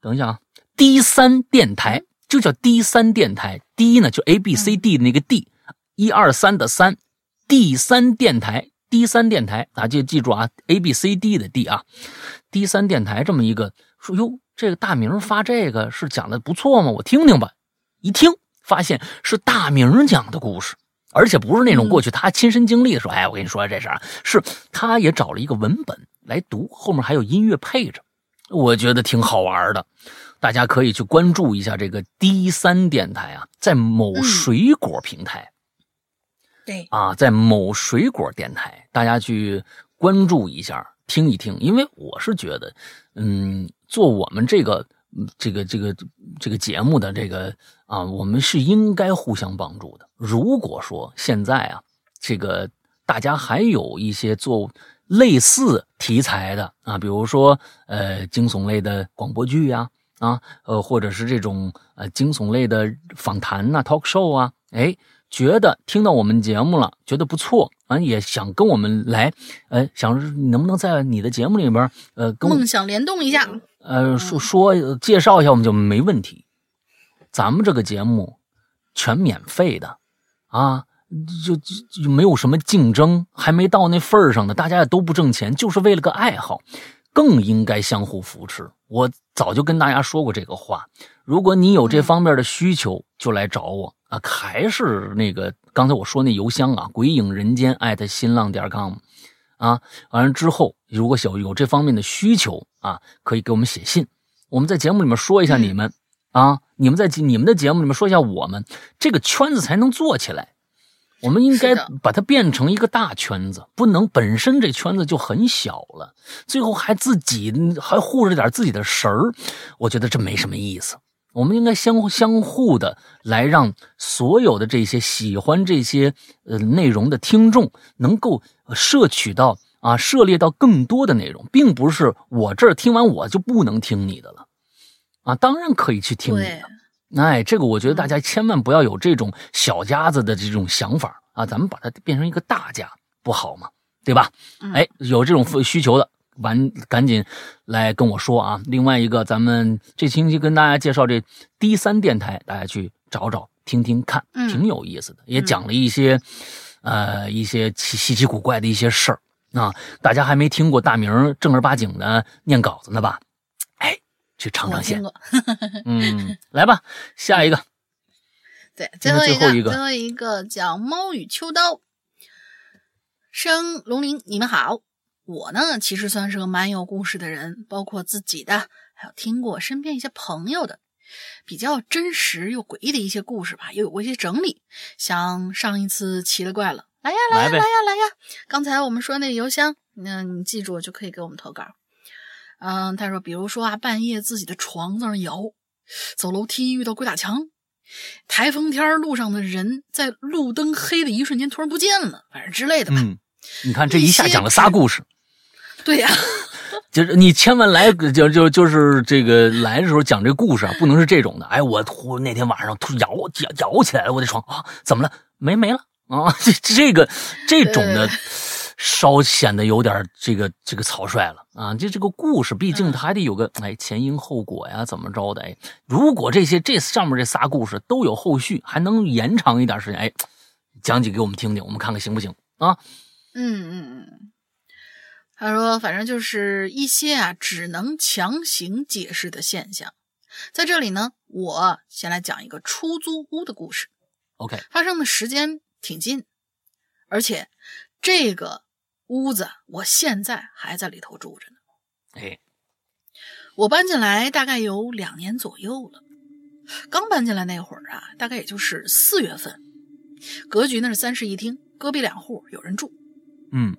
等一下啊，D 三电台就叫 D 三电台，D 呢就 A B C D 的那个 D，一二三的三，D 三电台，D 三电台，大家记住啊，A B C D 的 D 啊，D 三电台这么一个说哟，这个大明发这个是讲的不错吗？我听听吧。一听发现是大明讲的故事，而且不是那种过去他亲身经历的说，哎，我跟你说这事儿，是他也找了一个文本来读，后面还有音乐配着。我觉得挺好玩的，大家可以去关注一下这个 D 三电台啊，在某水果平台，对啊，在某水果电台，大家去关注一下，听一听。因为我是觉得，嗯，做我们这个这个这个这个节目的这个啊，我们是应该互相帮助的。如果说现在啊，这个大家还有一些做。类似题材的啊，比如说呃惊悚类的广播剧呀，啊呃或者是这种呃惊悚类的访谈呐，talk show 啊，哎，觉得听到我们节目了，觉得不错，啊也想跟我们来，呃想能不能在你的节目里边呃跟梦想联动一下，呃说说介绍一下我们就没问题，咱们这个节目全免费的啊。就就没有什么竞争，还没到那份儿上呢。大家也都不挣钱，就是为了个爱好。更应该相互扶持。我早就跟大家说过这个话。如果你有这方面的需求，就来找我啊！还是那个刚才我说那邮箱啊，鬼影人间艾特新浪点 com 啊。完了之后，如果小有这方面的需求啊，可以给我们写信。我们在节目里面说一下你们啊，你们在你们的节目里面说一下我们，这个圈子才能做起来。我们应该把它变成一个大圈子，不能本身这圈子就很小了，最后还自己还护着点自己的神儿，我觉得这没什么意思。我们应该相互相互的来让所有的这些喜欢这些呃内容的听众能够摄取到啊涉猎到更多的内容，并不是我这儿听完我就不能听你的了啊，当然可以去听你的。哎，这个我觉得大家千万不要有这种小家子的这种想法啊！咱们把它变成一个大家，不好吗？对吧？哎，有这种需求的，完赶紧来跟我说啊！另外一个，咱们这星期跟大家介绍这第三电台，大家去找找听听看，挺有意思的，也讲了一些呃一些奇稀奇古怪的一些事儿啊！大家还没听过大明正儿八经的念稿子呢吧？去尝尝鲜，嗯，来吧，下一个，对，最后一个，最后一个叫猫与秋刀。生龙鳞，你们好，我呢其实算是个蛮有故事的人，包括自己的，还有听过身边一些朋友的，比较真实又诡异的一些故事吧，也有过一些整理。像上一次奇了怪了，来呀来呀来呀来呀！刚才我们说那个邮箱，那你记住就可以给我们投稿。嗯，他说，比如说啊，半夜自己的床在那摇，走楼梯遇到鬼打墙，台风天路上的人在路灯黑的一瞬间突然不见了，反正之类的吧。嗯，你看这一下讲了仨故事。对呀，就是你千万来就就就是这个来的时候讲这故事啊，不能是这种的。哎，我突那天晚上突摇摇摇起来了，我的床啊，怎么了？没没了啊？这这个这种的。稍显得有点这个这个草率了啊！就这个故事，毕竟它还得有个哎前因后果呀，怎么着的？哎，如果这些这上面这仨故事都有后续，还能延长一点时间，哎，讲几给我们听听，我们看看行不行啊？嗯嗯嗯。他说，反正就是一些啊只能强行解释的现象。在这里呢，我先来讲一个出租屋的故事。OK，发生的时间挺近，而且这个。屋子，我现在还在里头住着呢。哎，我搬进来大概有两年左右了。刚搬进来那会儿啊，大概也就是四月份。格局那是三室一厅，隔壁两户有人住。嗯，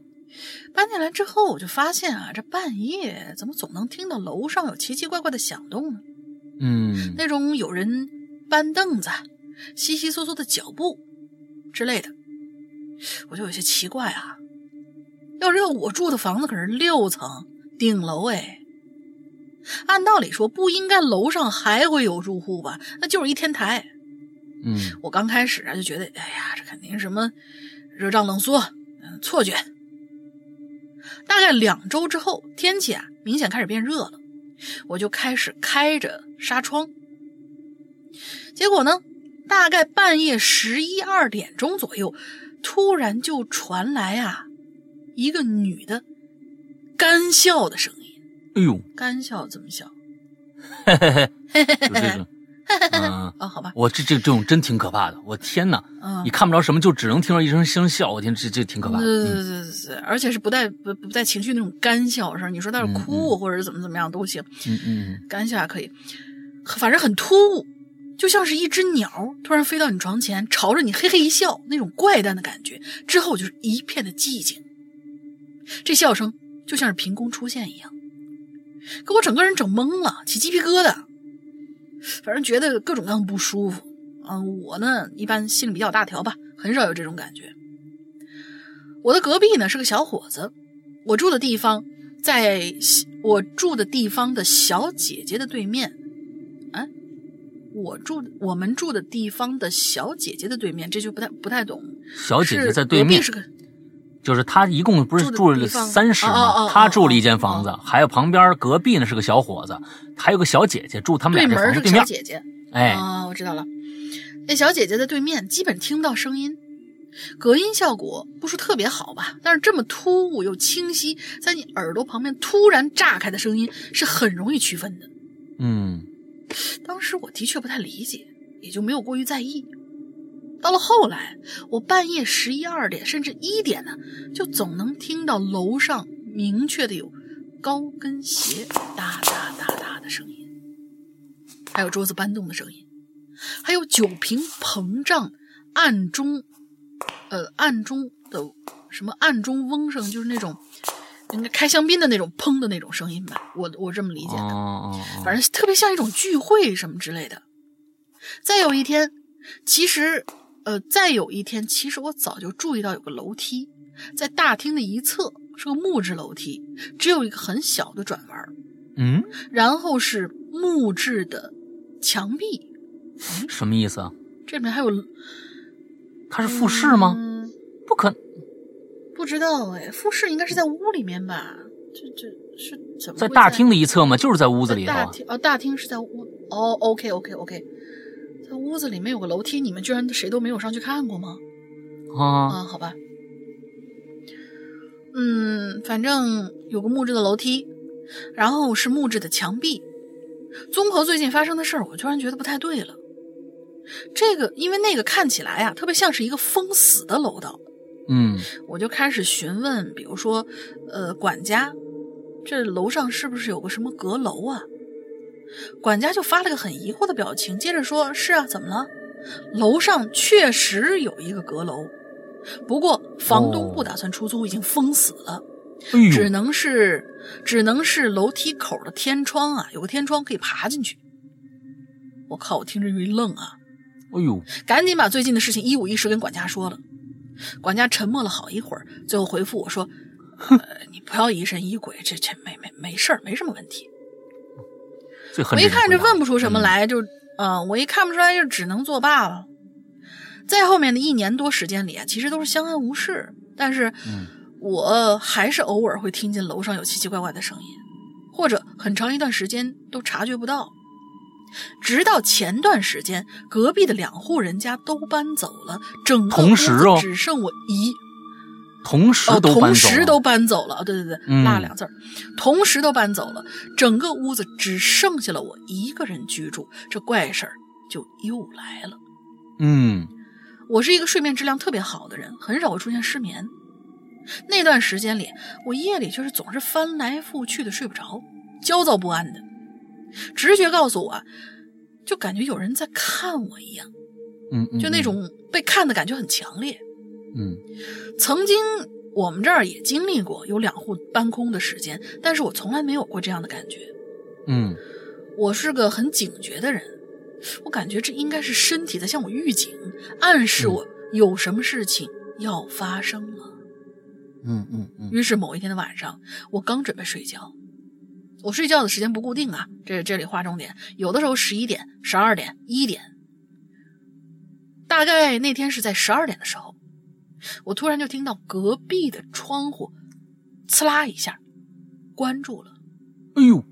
搬进来之后，我就发现啊，这半夜怎么总能听到楼上有奇奇怪怪的响动呢？嗯，那种有人搬凳子、悉悉嗦嗦的脚步之类的，我就有些奇怪啊。要知道，我住的房子可是六层顶楼哎，按道理说不应该楼上还会有住户吧？那就是一天台。嗯，我刚开始啊就觉得，哎呀，这肯定什么热胀冷缩，嗯，错觉。大概两周之后，天气啊明显开始变热了，我就开始开着纱窗。结果呢，大概半夜十一二点钟左右，突然就传来啊。一个女的干笑的声音，哎呦，干笑怎么笑？嘿嘿嘿，就这个，嗯，哦，好吧，我这这这种真挺可怕的，我天哪，你看不着什么，就只能听到一声声笑，我天，这这挺可怕。的，对对对对对，而且是不带不不带情绪那种干笑声，你说他是哭或者怎么怎么样都行，嗯嗯，干笑还可以，反正很突兀，就像是一只鸟突然飞到你床前，朝着你嘿嘿一笑，那种怪诞的感觉，之后就是一片的寂静。这笑声就像是凭空出现一样，给我整个人整懵了，起鸡皮疙瘩。反正觉得各种各样不舒服。嗯，我呢一般心里比较大条吧，很少有这种感觉。我的隔壁呢是个小伙子，我住的地方在我住的地方的小姐姐的对面。哎，我住我们住的地方的小姐姐的对面，这就不太不太懂。小姐姐在对面是个。就是他一共不是住了三室吗？他住了一间房子，还有旁边隔壁呢是个小伙子，还有个小姐姐住他们俩对门面。姐姐，哎，我知道了。那小姐姐在对面，基本听不到声音。隔音效果不是特别好吧？但是这么突兀又清晰，在你耳朵旁边突然炸开的声音是很容易区分的。嗯，当时我的确不太理解，也就没有过于在意。到了后来，我半夜十一二点甚至一点呢，就总能听到楼上明确的有高跟鞋哒哒哒哒的声音，还有桌子搬动的声音，还有酒瓶膨胀暗中。呃，暗中的什么暗中嗡声，就是那种应该开香槟的那种砰的那种声音吧，我我这么理解的，反正特别像一种聚会什么之类的。再有一天，其实呃，再有一天，其实我早就注意到有个楼梯在大厅的一侧，是个木质楼梯，只有一个很小的转弯，嗯，然后是木质的墙壁，什么意思啊？这里面还有。它是复式吗？不可，不知道哎，复式应该是在屋里面吧？这这是怎么在大厅的一侧吗？就是在屋子里头。大厅哦，大厅是在屋哦。OK OK OK，在屋子里面有个楼梯，你们居然谁都没有上去看过吗？啊啊，好吧。嗯，反正有个木质的楼梯，然后是木质的墙壁。综合最近发生的事儿，我突然觉得不太对了。这个，因为那个看起来啊，特别像是一个封死的楼道。嗯，我就开始询问，比如说，呃，管家，这楼上是不是有个什么阁楼啊？管家就发了个很疑惑的表情，接着说：“是啊，怎么了？楼上确实有一个阁楼，不过房东不打算出租，已经封死了，只能是，只能是楼梯口的天窗啊，有个天窗可以爬进去。”我靠！我听着就一愣啊。哎呦！赶紧把最近的事情一五一十跟管家说了。管家沉默了好一会儿，最后回复我说：“ 呃，你不要疑神疑鬼，这这没没没事儿，没什么问题。”我一看这问不出什么来，就嗯，我一看不出来，就只能作罢了。在后面的一年多时间里啊，其实都是相安无事，但是我还是偶尔会听见楼上有奇奇怪怪的声音，或者很长一段时间都察觉不到。直到前段时间，隔壁的两户人家都搬走了，整个屋子只剩我一，同时都同时都搬走了。对对对，落俩字儿，同时都搬走了，整个屋子只剩下了我一个人居住，这怪事儿就又来了。嗯，我是一个睡眠质量特别好的人，很少会出现失眠。那段时间里，我夜里就是总是翻来覆去的睡不着，焦躁不安的。直觉告诉我，就感觉有人在看我一样，嗯，就那种被看的感觉很强烈，嗯。曾经我们这儿也经历过有两户搬空的时间，但是我从来没有过这样的感觉，嗯。我是个很警觉的人，我感觉这应该是身体在向我预警，暗示我有什么事情要发生了，嗯嗯嗯。于是某一天的晚上，我刚准备睡觉。我睡觉的时间不固定啊，这这里划重点，有的时候十一点、十二点、一点。大概那天是在十二点的时候，我突然就听到隔壁的窗户呲啦一下关住了。哎呦，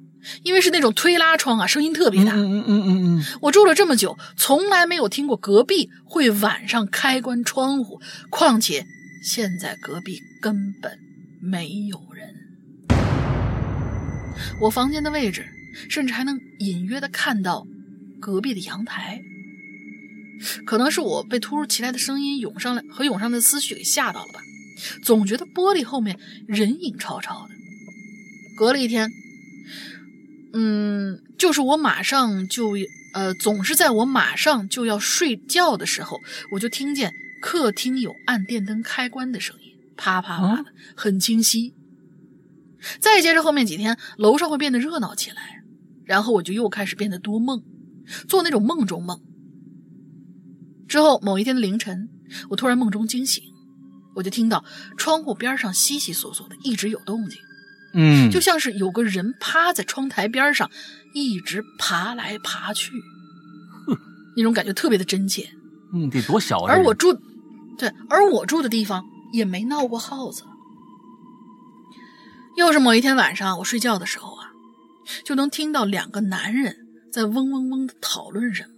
因为是那种推拉窗啊，声音特别大。嗯嗯嗯嗯。我住了这么久，从来没有听过隔壁会晚上开关窗户，况且现在隔壁根本没有人。我房间的位置，甚至还能隐约的看到隔壁的阳台。可能是我被突如其来的声音涌上来和涌上的思绪给吓到了吧，总觉得玻璃后面人影绰绰的。隔了一天，嗯，就是我马上就呃，总是在我马上就要睡觉的时候，我就听见客厅有按电灯开关的声音，啪啪啪的，很清晰。再接着后面几天，楼上会变得热闹起来，然后我就又开始变得多梦，做那种梦中梦。之后某一天的凌晨，我突然梦中惊醒，我就听到窗户边上悉悉索索的一直有动静，嗯，就像是有个人趴在窗台边上，一直爬来爬去，哼，那种感觉特别的真切。嗯，得多小啊！而我住，对，而我住的地方也没闹过耗子。又是某一天晚上，我睡觉的时候啊，就能听到两个男人在嗡嗡嗡的讨论什么，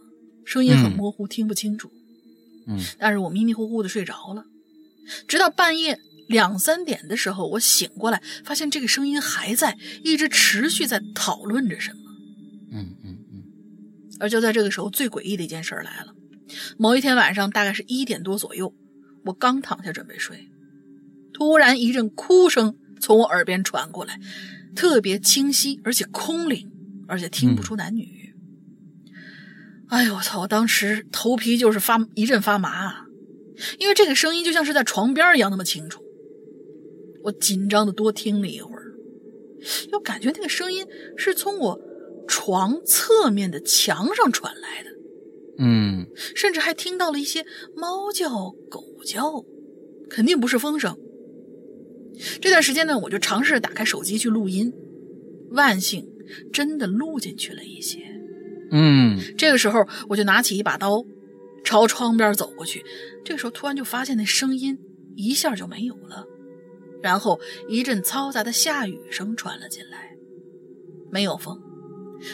声音很模糊，听不清楚。嗯，但是我迷迷糊糊的睡着了，直到半夜两三点的时候，我醒过来，发现这个声音还在，一直持续在讨论着什么。嗯嗯嗯。而就在这个时候，最诡异的一件事来了。某一天晚上，大概是一点多左右，我刚躺下准备睡，突然一阵哭声从我耳边传过来，特别清晰，而且空灵，而且听不出男女。哎呦我操！我当时头皮就是发一阵发麻，因为这个声音就像是在床边一样那么清楚。我紧张的多听了一会儿，又感觉那个声音是从我床侧面的墙上传来的。嗯，甚至还听到了一些猫叫、狗叫，肯定不是风声。这段时间呢，我就尝试打开手机去录音，万幸真的录进去了一些。嗯，这个时候我就拿起一把刀，朝窗边走过去。这个时候突然就发现那声音一下就没有了，然后一阵嘈杂的下雨声传了进来。没有风，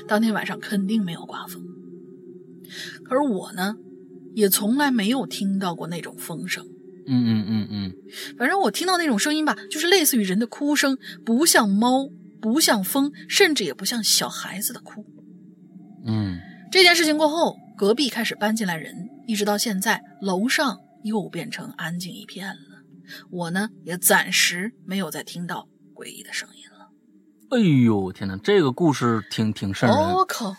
当天晚上肯定没有刮风。可是我呢，也从来没有听到过那种风声。嗯嗯嗯嗯，反正我听到那种声音吧，就是类似于人的哭声，不像猫，不像风，甚至也不像小孩子的哭。嗯，这件事情过后，隔壁开始搬进来人，一直到现在，楼上又变成安静一片了。我呢，也暂时没有再听到诡异的声音了。哎呦，天哪，这个故事挺挺瘆人。我靠！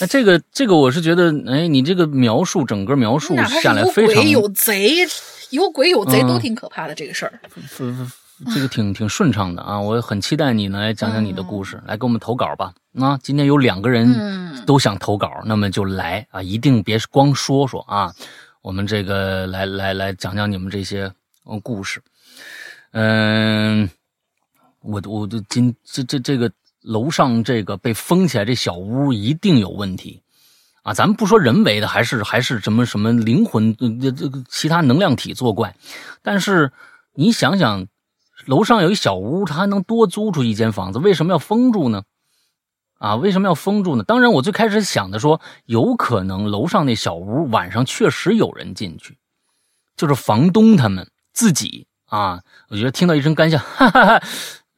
那这个这个，我是觉得，哎，你这个描述，整个描述下来非常有贼，有鬼有贼都挺可怕的这个事儿。这个挺挺顺畅的啊，我很期待你来讲讲你的故事，来给我们投稿吧。那今天有两个人都想投稿，那么就来啊，一定别光说说啊，我们这个来来来讲讲你们这些故事。嗯，我我的今这这这个。楼上这个被封起来，这小屋一定有问题，啊，咱们不说人为的，还是还是什么什么灵魂，这这个其他能量体作怪。但是你想想，楼上有一小屋，他还能多租出一间房子，为什么要封住呢？啊，为什么要封住呢？当然，我最开始想的说，有可能楼上那小屋晚上确实有人进去，就是房东他们自己啊。我觉得听到一声干笑，哈哈哈，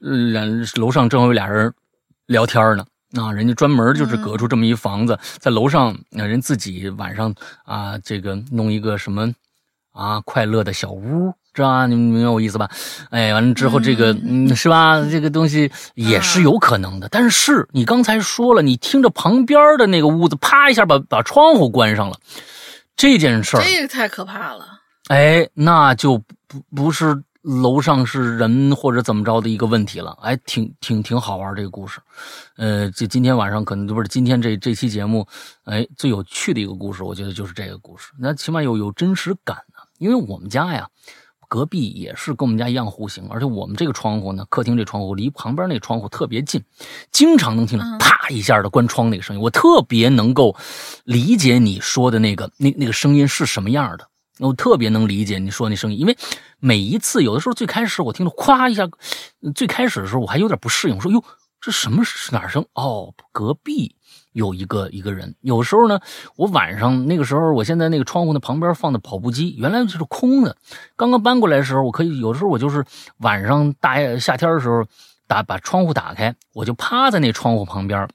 嗯，楼上正好有俩人。聊天呢，啊，人家专门就是隔出这么一房子，在楼上，人自己晚上啊，这个弄一个什么啊，快乐的小屋，知道吧？你明白我意思吧？哎，完了之后，这个嗯，是吧？这个东西也是有可能的。但是你刚才说了，你听着旁边的那个屋子，啪一下把把窗户关上了，这件事儿，这个太可怕了。哎，那就不不是。楼上是人或者怎么着的一个问题了，哎，挺挺挺好玩这个故事，呃，这今天晚上可能不是今天这这期节目，哎，最有趣的一个故事，我觉得就是这个故事，那起码有有真实感呢。因为我们家呀，隔壁也是跟我们家一样户型，而且我们这个窗户呢，客厅这窗户离旁边那窗户特别近，经常能听到啪一下的关窗那个声音，我特别能够理解你说的那个那那个声音是什么样的。我特别能理解你说那声音，因为每一次有的时候最开始我听着咵一下，最开始的时候我还有点不适应，我说哟这什么哪声？哦，隔壁有一个一个人。有时候呢，我晚上那个时候，我现在那个窗户的旁边放的跑步机原来就是空的，刚刚搬过来的时候，我可以有时候我就是晚上大夏天的时候打把窗户打开，我就趴在那窗户旁边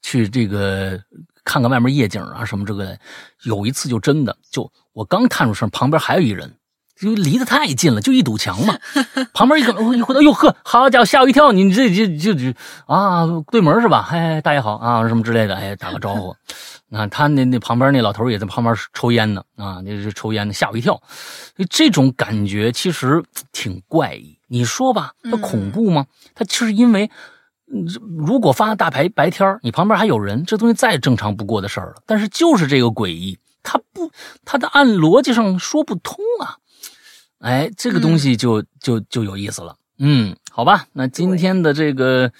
去这个。看看外面夜景啊什么这个，有一次就真的就我刚探出声，旁边还有一人，就离得太近了，就一堵墙嘛。旁边一看，一回头，哟呵，好家伙，吓我一跳！你这这这这啊，对门是吧？哎，大爷好啊，什么之类的，哎，打个招呼。那他那那旁边那老头也在旁边抽烟呢啊，那是抽烟呢，吓我一跳。这种感觉其实挺怪异，你说吧，它恐怖吗？它就是因为。如果发大白白天你旁边还有人，这东西再正常不过的事儿了。但是就是这个诡异，它不，它的按逻辑上说不通啊。哎，这个东西就就就有意思了。嗯，好吧，那今天的这个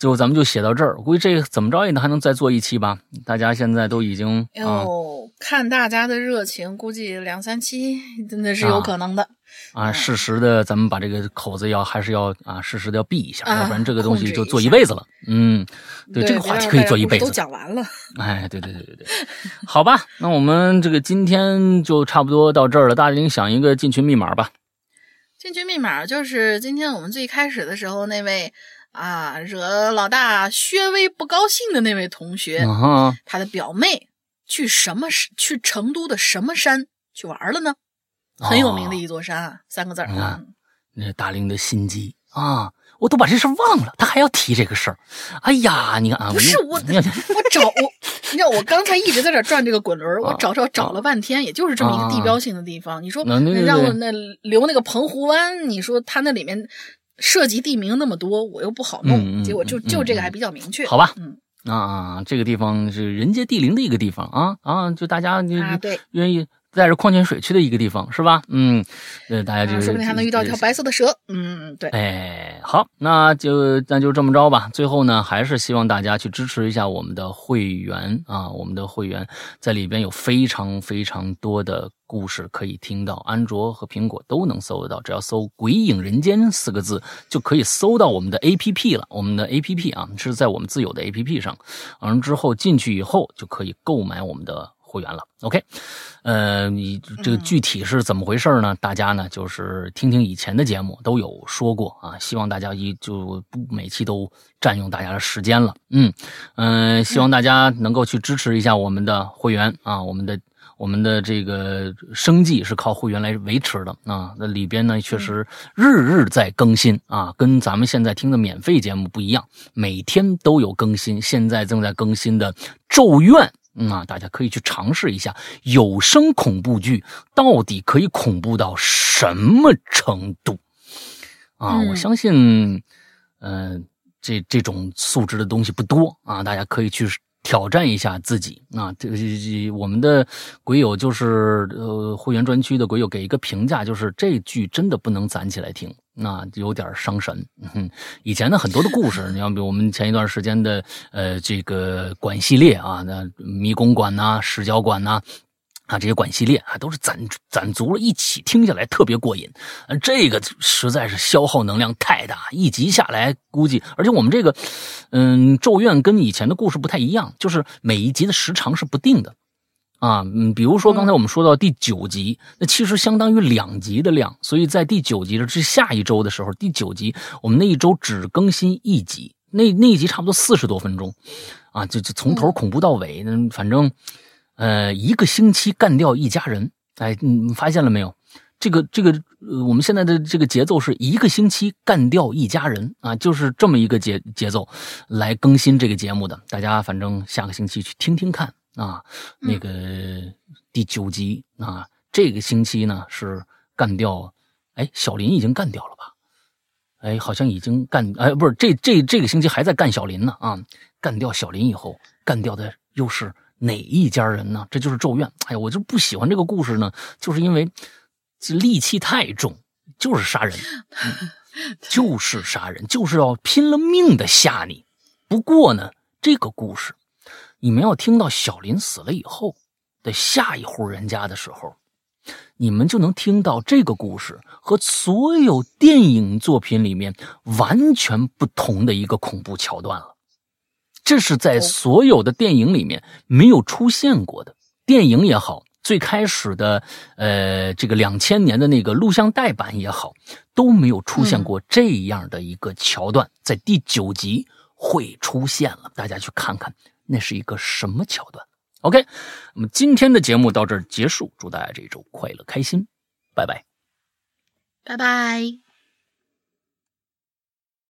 就咱们就写到这儿。我估计这个怎么着也能还能再做一期吧。大家现在都已经哟，看大家的热情，估计两三期真的是有可能的。啊，适时的，咱们把这个口子要还是要啊，适时的要闭一下，要不然这个东西就做一辈子了。嗯，对，这个话题可以做一辈子。都讲完了。哎，对对对对对，好吧，那我们这个今天就差不多到这儿了。大林想一个进群密码吧。进群密码就是今天我们最开始的时候那位啊，惹老大薛微不高兴的那位同学，他的表妹去什么去成都的什么山去玩了呢？很有名的一座山啊，三个字儿。你看，那大龄的心机啊，我都把这事忘了，他还要提这个事儿。哎呀，你看啊，不是我，我找我，你知道我刚才一直在这转这个滚轮，我找找找了半天，也就是这么一个地标性的地方。你说让我那留那个澎湖湾，你说它那里面涉及地名那么多，我又不好弄，结果就就这个还比较明确。好吧，嗯啊，这个地方是人杰地灵的一个地方啊啊，就大家啊对愿意。带着矿泉水去的一个地方是吧？嗯，呃，大家就说不定还能遇到一条白色的蛇。嗯，对。哎，好，那就那就这么着吧。最后呢，还是希望大家去支持一下我们的会员啊，我们的会员在里边有非常非常多的故事可以听到，安卓和苹果都能搜得到，只要搜“鬼影人间”四个字就可以搜到我们的 APP 了。我们的 APP 啊是在我们自有的 APP 上，完了之后进去以后就可以购买我们的。会员了，OK，呃，你这个具体是怎么回事呢？大家呢就是听听以前的节目都有说过啊，希望大家一就不每期都占用大家的时间了，嗯嗯，希望大家能够去支持一下我们的会员啊，我们的我们的这个生计是靠会员来维持的啊，那里边呢确实日日在更新啊，跟咱们现在听的免费节目不一样，每天都有更新，现在正在更新的《咒怨》。那大家可以去尝试一下有声恐怖剧到底可以恐怖到什么程度啊！我相信，嗯，这这种素质的东西不多啊，大家可以去挑战一下自己啊。这这我们的鬼友就是呃会员专区的鬼友给一个评价，就是这剧真的不能攒起来听。那有点伤神。以前的很多的故事，你要比我们前一段时间的呃这个馆系列啊，那迷宫馆呐、石角馆呐，啊这些馆系列啊，都是攒攒足了，一起听下来特别过瘾。这个实在是消耗能量太大，一集下来估计，而且我们这个嗯咒怨跟以前的故事不太一样，就是每一集的时长是不定的。啊，嗯，比如说刚才我们说到第九集，那其实相当于两集的量，所以在第九集的这下一周的时候，第九集我们那一周只更新一集，那那一集差不多四十多分钟，啊，就就从头恐怖到尾，嗯，反正，呃，一个星期干掉一家人，哎，你发现了没有？这个这个，呃，我们现在的这个节奏是一个星期干掉一家人啊，就是这么一个节节奏来更新这个节目的，大家反正下个星期去听听看。啊，那个第九集啊，这个星期呢是干掉，哎，小林已经干掉了吧？哎，好像已经干，哎，不是，这这这个星期还在干小林呢啊！干掉小林以后，干掉的又是哪一家人呢？这就是咒怨。哎呀，我就不喜欢这个故事呢，就是因为这戾气太重，就是杀人，就是杀人，就是要拼了命的吓你。不过呢，这个故事。你们要听到小林死了以后的下一户人家的时候，你们就能听到这个故事和所有电影作品里面完全不同的一个恐怖桥段了。这是在所有的电影里面没有出现过的。电影也好，最开始的呃这个两千年的那个录像带版也好，都没有出现过这样的一个桥段，在第九集会出现了，大家去看看。那是一个什么桥段？OK，那么今天的节目到这儿结束，祝大家这一周快乐开心，拜拜，拜拜。